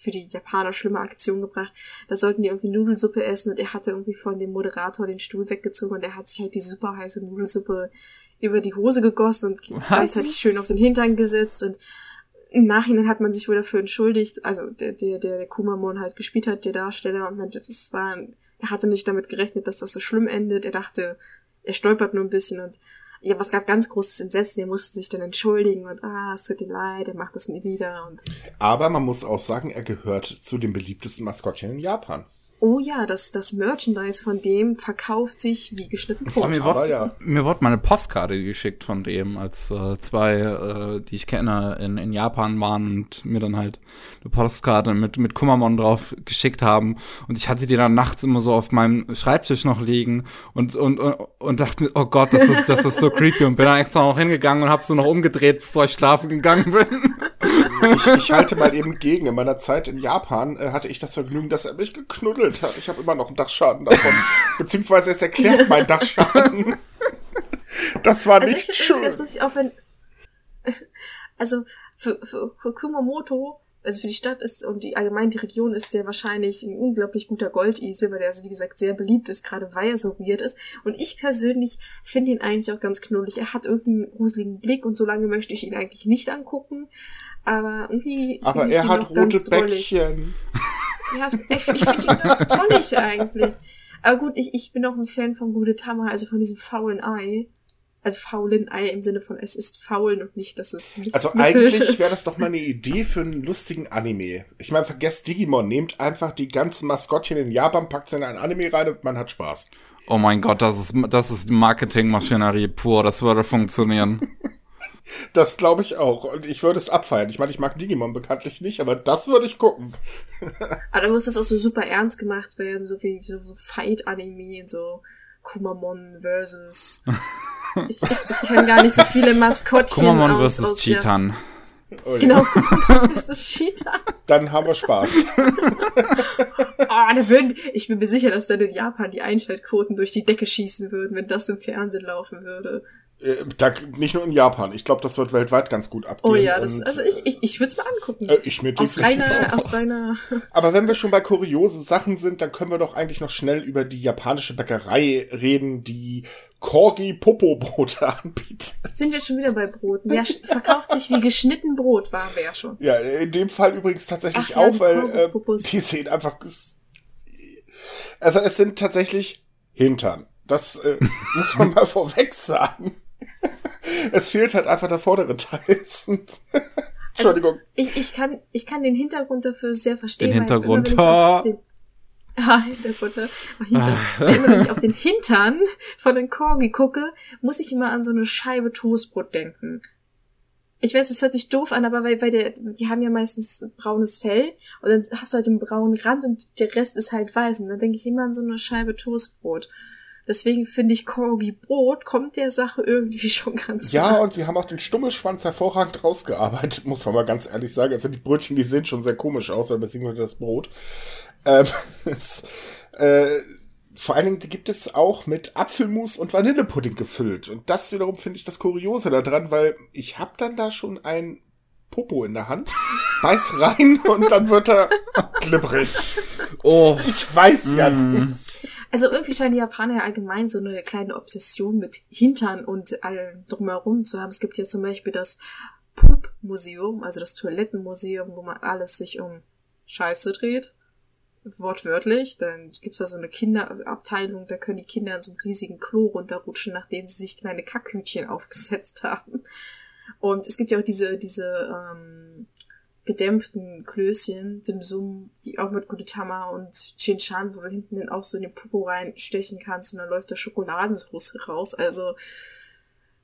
Speaker 1: für die Japaner schlimme Aktion gebracht. Da sollten die irgendwie Nudelsuppe essen und er hatte irgendwie von dem Moderator den Stuhl weggezogen und er hat sich halt die super heiße Nudelsuppe über die Hose gegossen und gleichzeitig schön auf den Hintern gesetzt und im Nachhinein hat man sich wohl dafür entschuldigt, also der, der, der, der Kumamon halt gespielt hat, der Darsteller, und meinte, das war, er hatte nicht damit gerechnet, dass das so schlimm endet. Er dachte, er stolpert nur ein bisschen und ja, was gab ganz großes Entsetzen. Er musste sich dann entschuldigen und ah, es tut ihm leid, er macht das nie wieder und
Speaker 2: Aber man muss auch sagen, er gehört zu den beliebtesten Maskottchen in Japan.
Speaker 1: Oh ja, das, das Merchandise von dem verkauft sich wie geschnitten
Speaker 3: Oh,
Speaker 1: Brot.
Speaker 3: mir,
Speaker 2: Aber
Speaker 3: wurde,
Speaker 2: ja.
Speaker 3: mir wurde mal eine Postkarte geschickt von dem, als äh, zwei, äh, die ich kenne, in, in Japan waren und mir dann halt eine Postkarte mit, mit Kumamon drauf geschickt haben. Und ich hatte die dann nachts immer so auf meinem Schreibtisch noch liegen und, und, und, und dachte mir, oh Gott, das ist, das ist so creepy. Und bin dann extra noch hingegangen und hab so noch umgedreht, bevor ich schlafen gegangen bin.
Speaker 2: Ich, ich halte mal eben gegen. In meiner Zeit in Japan äh, hatte ich das Vergnügen, dass er mich geknuddelt hat. Ich habe immer noch einen Dachschaden davon. Beziehungsweise es erklärt mein Dachschaden. Das war
Speaker 1: Also
Speaker 2: nicht
Speaker 1: ich
Speaker 2: schön.
Speaker 1: lustig, auch wenn, also für, für, für Kumamoto, also für die Stadt ist und die allgemein die Region ist der wahrscheinlich ein unglaublich guter Goldesel, weil der also wie gesagt sehr beliebt ist, gerade weil er so weird ist. Und ich persönlich finde ihn eigentlich auch ganz knullig. Er hat irgendwie einen gruseligen Blick und so lange möchte ich ihn eigentlich nicht angucken. Aber irgendwie.
Speaker 2: Aber
Speaker 1: finde ich
Speaker 2: er hat rote. Bäckchen.
Speaker 1: Ja, ich, ich finde ihn ganz drollig eigentlich. Aber gut, ich, ich bin auch ein Fan von Gudetama, also von diesem faulen Ei. Also faulen Ei im Sinne von es ist faul und nicht, dass es nicht
Speaker 2: Also eigentlich wäre das doch mal eine Idee für einen lustigen Anime. Ich meine, vergesst Digimon, nehmt einfach die ganzen Maskottchen in Japan, packt sie in ein Anime rein und man hat Spaß.
Speaker 3: Oh mein Gott, das ist, das ist Marketingmaschinerie pur, das würde funktionieren.
Speaker 2: Das glaube ich auch. Und ich würde es abfeiern. Ich meine, ich mag Digimon bekanntlich nicht, aber das würde ich gucken.
Speaker 1: Aber da muss das auch so super ernst gemacht werden, so wie so, so Fight-Anime, so Kumamon versus. Ich, ich, ich kenne gar nicht so viele Maskottchen
Speaker 3: Kumamon
Speaker 1: aus,
Speaker 3: vs.
Speaker 1: aus
Speaker 3: Cheetan.
Speaker 2: Oh ja.
Speaker 1: Genau, Kumamon versus Cheetah.
Speaker 2: Dann haben wir Spaß.
Speaker 1: Ah, da würden, ich bin mir sicher, dass dann in Japan die Einschaltquoten durch die Decke schießen würden, wenn das im Fernsehen laufen würde.
Speaker 2: Äh, da, nicht nur in Japan. Ich glaube, das wird weltweit ganz gut abgehen.
Speaker 1: Oh ja, das,
Speaker 2: und,
Speaker 1: also ich, ich, ich würde es mir angucken.
Speaker 2: Äh, ich mir
Speaker 1: aus reiner,
Speaker 2: auch.
Speaker 1: aus reiner,
Speaker 2: Aber wenn wir schon bei kuriosen Sachen sind, dann können wir doch eigentlich noch schnell über die japanische Bäckerei reden, die Corgi Popo Brote anbietet.
Speaker 1: sind jetzt schon wieder bei Broten. Ja, verkauft sich wie geschnitten Brot, waren wir ja schon.
Speaker 2: Ja, in dem Fall übrigens tatsächlich
Speaker 1: Ach ja,
Speaker 2: auch, weil äh, die sehen einfach. Also es sind tatsächlich Hintern. Das äh, muss man mal vorweg sagen. Es fehlt halt einfach der vordere Teil. Entschuldigung.
Speaker 1: Ich, ich, kann, ich kann den Hintergrund dafür sehr verstehen.
Speaker 3: Den
Speaker 1: weil
Speaker 3: Hintergrund,
Speaker 1: Immer, wenn ich
Speaker 3: ha.
Speaker 1: auf den, ah, Hintergrund, ne? Weil immer wenn ich auf den Hintern von den Corgi gucke, muss ich immer an so eine Scheibe Toastbrot denken. Ich weiß, es hört sich doof an, aber weil bei der, die haben ja meistens braunes Fell und dann hast du halt den braunen Rand und der Rest ist halt weiß. Und dann denke ich immer an so eine Scheibe Toastbrot. Deswegen finde ich Corgi Brot kommt der Sache irgendwie schon ganz
Speaker 2: Ja,
Speaker 1: nah.
Speaker 2: und sie haben auch den Stummelschwanz hervorragend rausgearbeitet, muss man mal ganz ehrlich sagen. Also die Brötchen, die sehen schon sehr komisch aus, aber beziehungsweise das Brot. Ähm, es, äh, vor allen Dingen gibt es auch mit Apfelmus und Vanillepudding gefüllt. Und das wiederum finde ich das Kuriose daran, weil ich habe dann da schon ein Popo in der Hand, beiß rein und dann wird er glibberig.
Speaker 3: Oh.
Speaker 2: Ich weiß ja
Speaker 3: Mm.
Speaker 2: nicht.
Speaker 1: Also irgendwie scheinen die Japaner ja allgemein so eine kleine Obsession mit Hintern und allem drumherum zu haben. Es gibt ja zum Beispiel das Poop-Museum, also das Toilettenmuseum, wo man alles sich um Scheiße dreht. Wortwörtlich. Dann gibt's da so eine Kinderabteilung, da können die Kinder in so einem riesigen Klo runterrutschen, nachdem sie sich kleine Kackhütchen aufgesetzt haben. Und es gibt ja auch diese, diese ähm, gedämpften Klößchen, Dimsum, die auch mit Gudetama und Chinchan, wo du hinten dann auch so in den Popo reinstechen kannst und dann läuft da Schokoladensauce raus. Also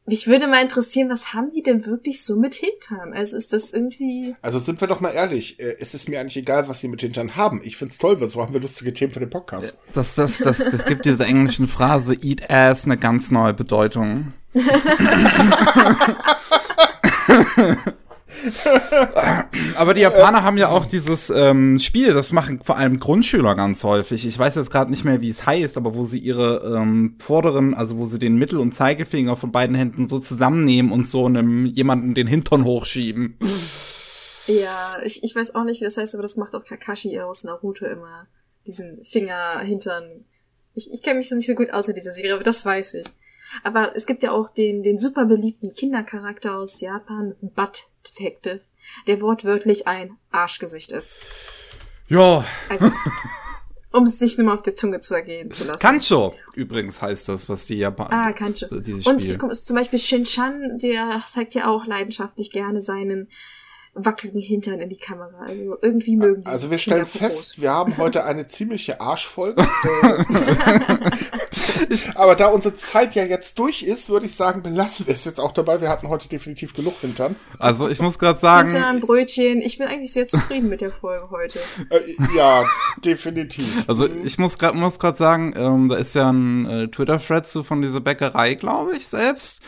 Speaker 1: mich würde mal interessieren, was haben die denn wirklich so mit Hintern? Also ist das irgendwie...
Speaker 2: Also sind wir doch mal ehrlich, äh, es ist mir eigentlich egal, was sie mit Hintern haben. Ich find's toll, weil so haben wir lustige Themen für den Podcast.
Speaker 3: Das, das, das, das gibt dieser englischen Phrase Eat Ass eine ganz neue Bedeutung. Aber die Japaner haben ja auch dieses ähm, Spiel, das machen vor allem Grundschüler ganz häufig. Ich weiß jetzt gerade nicht mehr, wie es heißt, aber wo sie ihre ähm, vorderen, also wo sie den Mittel- und Zeigefinger von beiden Händen so zusammennehmen und so einem jemanden den Hintern hochschieben.
Speaker 1: Ja, ich, ich weiß auch nicht, wie das heißt, aber das macht auch Kakashi aus Naruto immer. Diesen Finger hintern. Ich, ich kenne mich so nicht so gut aus mit dieser Serie, aber das weiß ich. Aber es gibt ja auch den, den super beliebten Kindercharakter aus Japan, Butt Detective, der wortwörtlich ein Arschgesicht ist.
Speaker 3: Ja,
Speaker 1: Also, um es sich nur mal auf der Zunge zu ergehen zu lassen.
Speaker 3: Kancho übrigens heißt das, was die Japaner.
Speaker 1: Ah, Kancho. Und zum Beispiel Shin-Chan, der zeigt ja auch leidenschaftlich gerne seinen wackeligen Hintern in die Kamera. Also irgendwie mögen die
Speaker 2: Also wir stellen fest, wir haben heute eine ziemliche Arschfolge. Aber da unsere Zeit ja jetzt durch ist, würde ich sagen, belassen wir es jetzt auch dabei. Wir hatten heute definitiv genug Hintern.
Speaker 3: Also ich muss gerade sagen,
Speaker 1: Hintern, Brötchen. Ich bin eigentlich sehr zufrieden mit der Folge heute.
Speaker 2: Äh, ja, definitiv.
Speaker 3: also ich muss gerade muss gerade sagen, ähm, da ist ja ein äh, Twitter-Thread zu von dieser Bäckerei, glaube ich, selbst,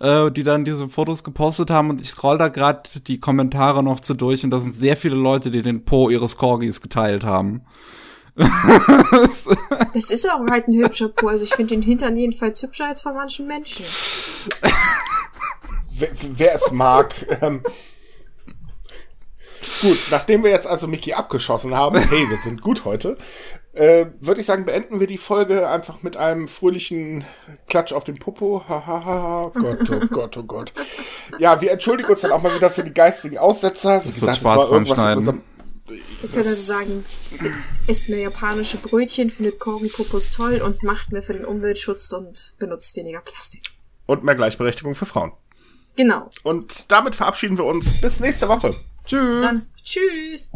Speaker 3: äh, die dann diese Fotos gepostet haben und ich scroll da gerade die Kommentare noch zu durch und da sind sehr viele Leute, die den Po ihres Corgis geteilt haben.
Speaker 1: Das ist auch halt ein hübscher Po. Also ich finde den Hintern jedenfalls hübscher als von manchen Menschen.
Speaker 2: Wer, wer es mag. Ähm, gut, nachdem wir jetzt also Mickey abgeschossen haben, hey, wir sind gut heute, äh, würde ich sagen, beenden wir die Folge einfach mit einem fröhlichen Klatsch auf den Popo. Hahaha, Gott, oh Gott, oh Gott. Ja, wir entschuldigen uns dann auch mal wieder für die geistigen Aussetzer. Wie
Speaker 3: Es wird Spaß beim Schneiden.
Speaker 1: Wir können also sagen, isst mehr japanische Brötchen, findet Corgi-Popos toll und macht mehr für den Umweltschutz und benutzt weniger Plastik.
Speaker 2: Und mehr Gleichberechtigung für Frauen.
Speaker 1: Genau.
Speaker 2: Und damit verabschieden wir uns. Bis nächste Woche.
Speaker 3: Tschüss.
Speaker 1: Dann tschüss.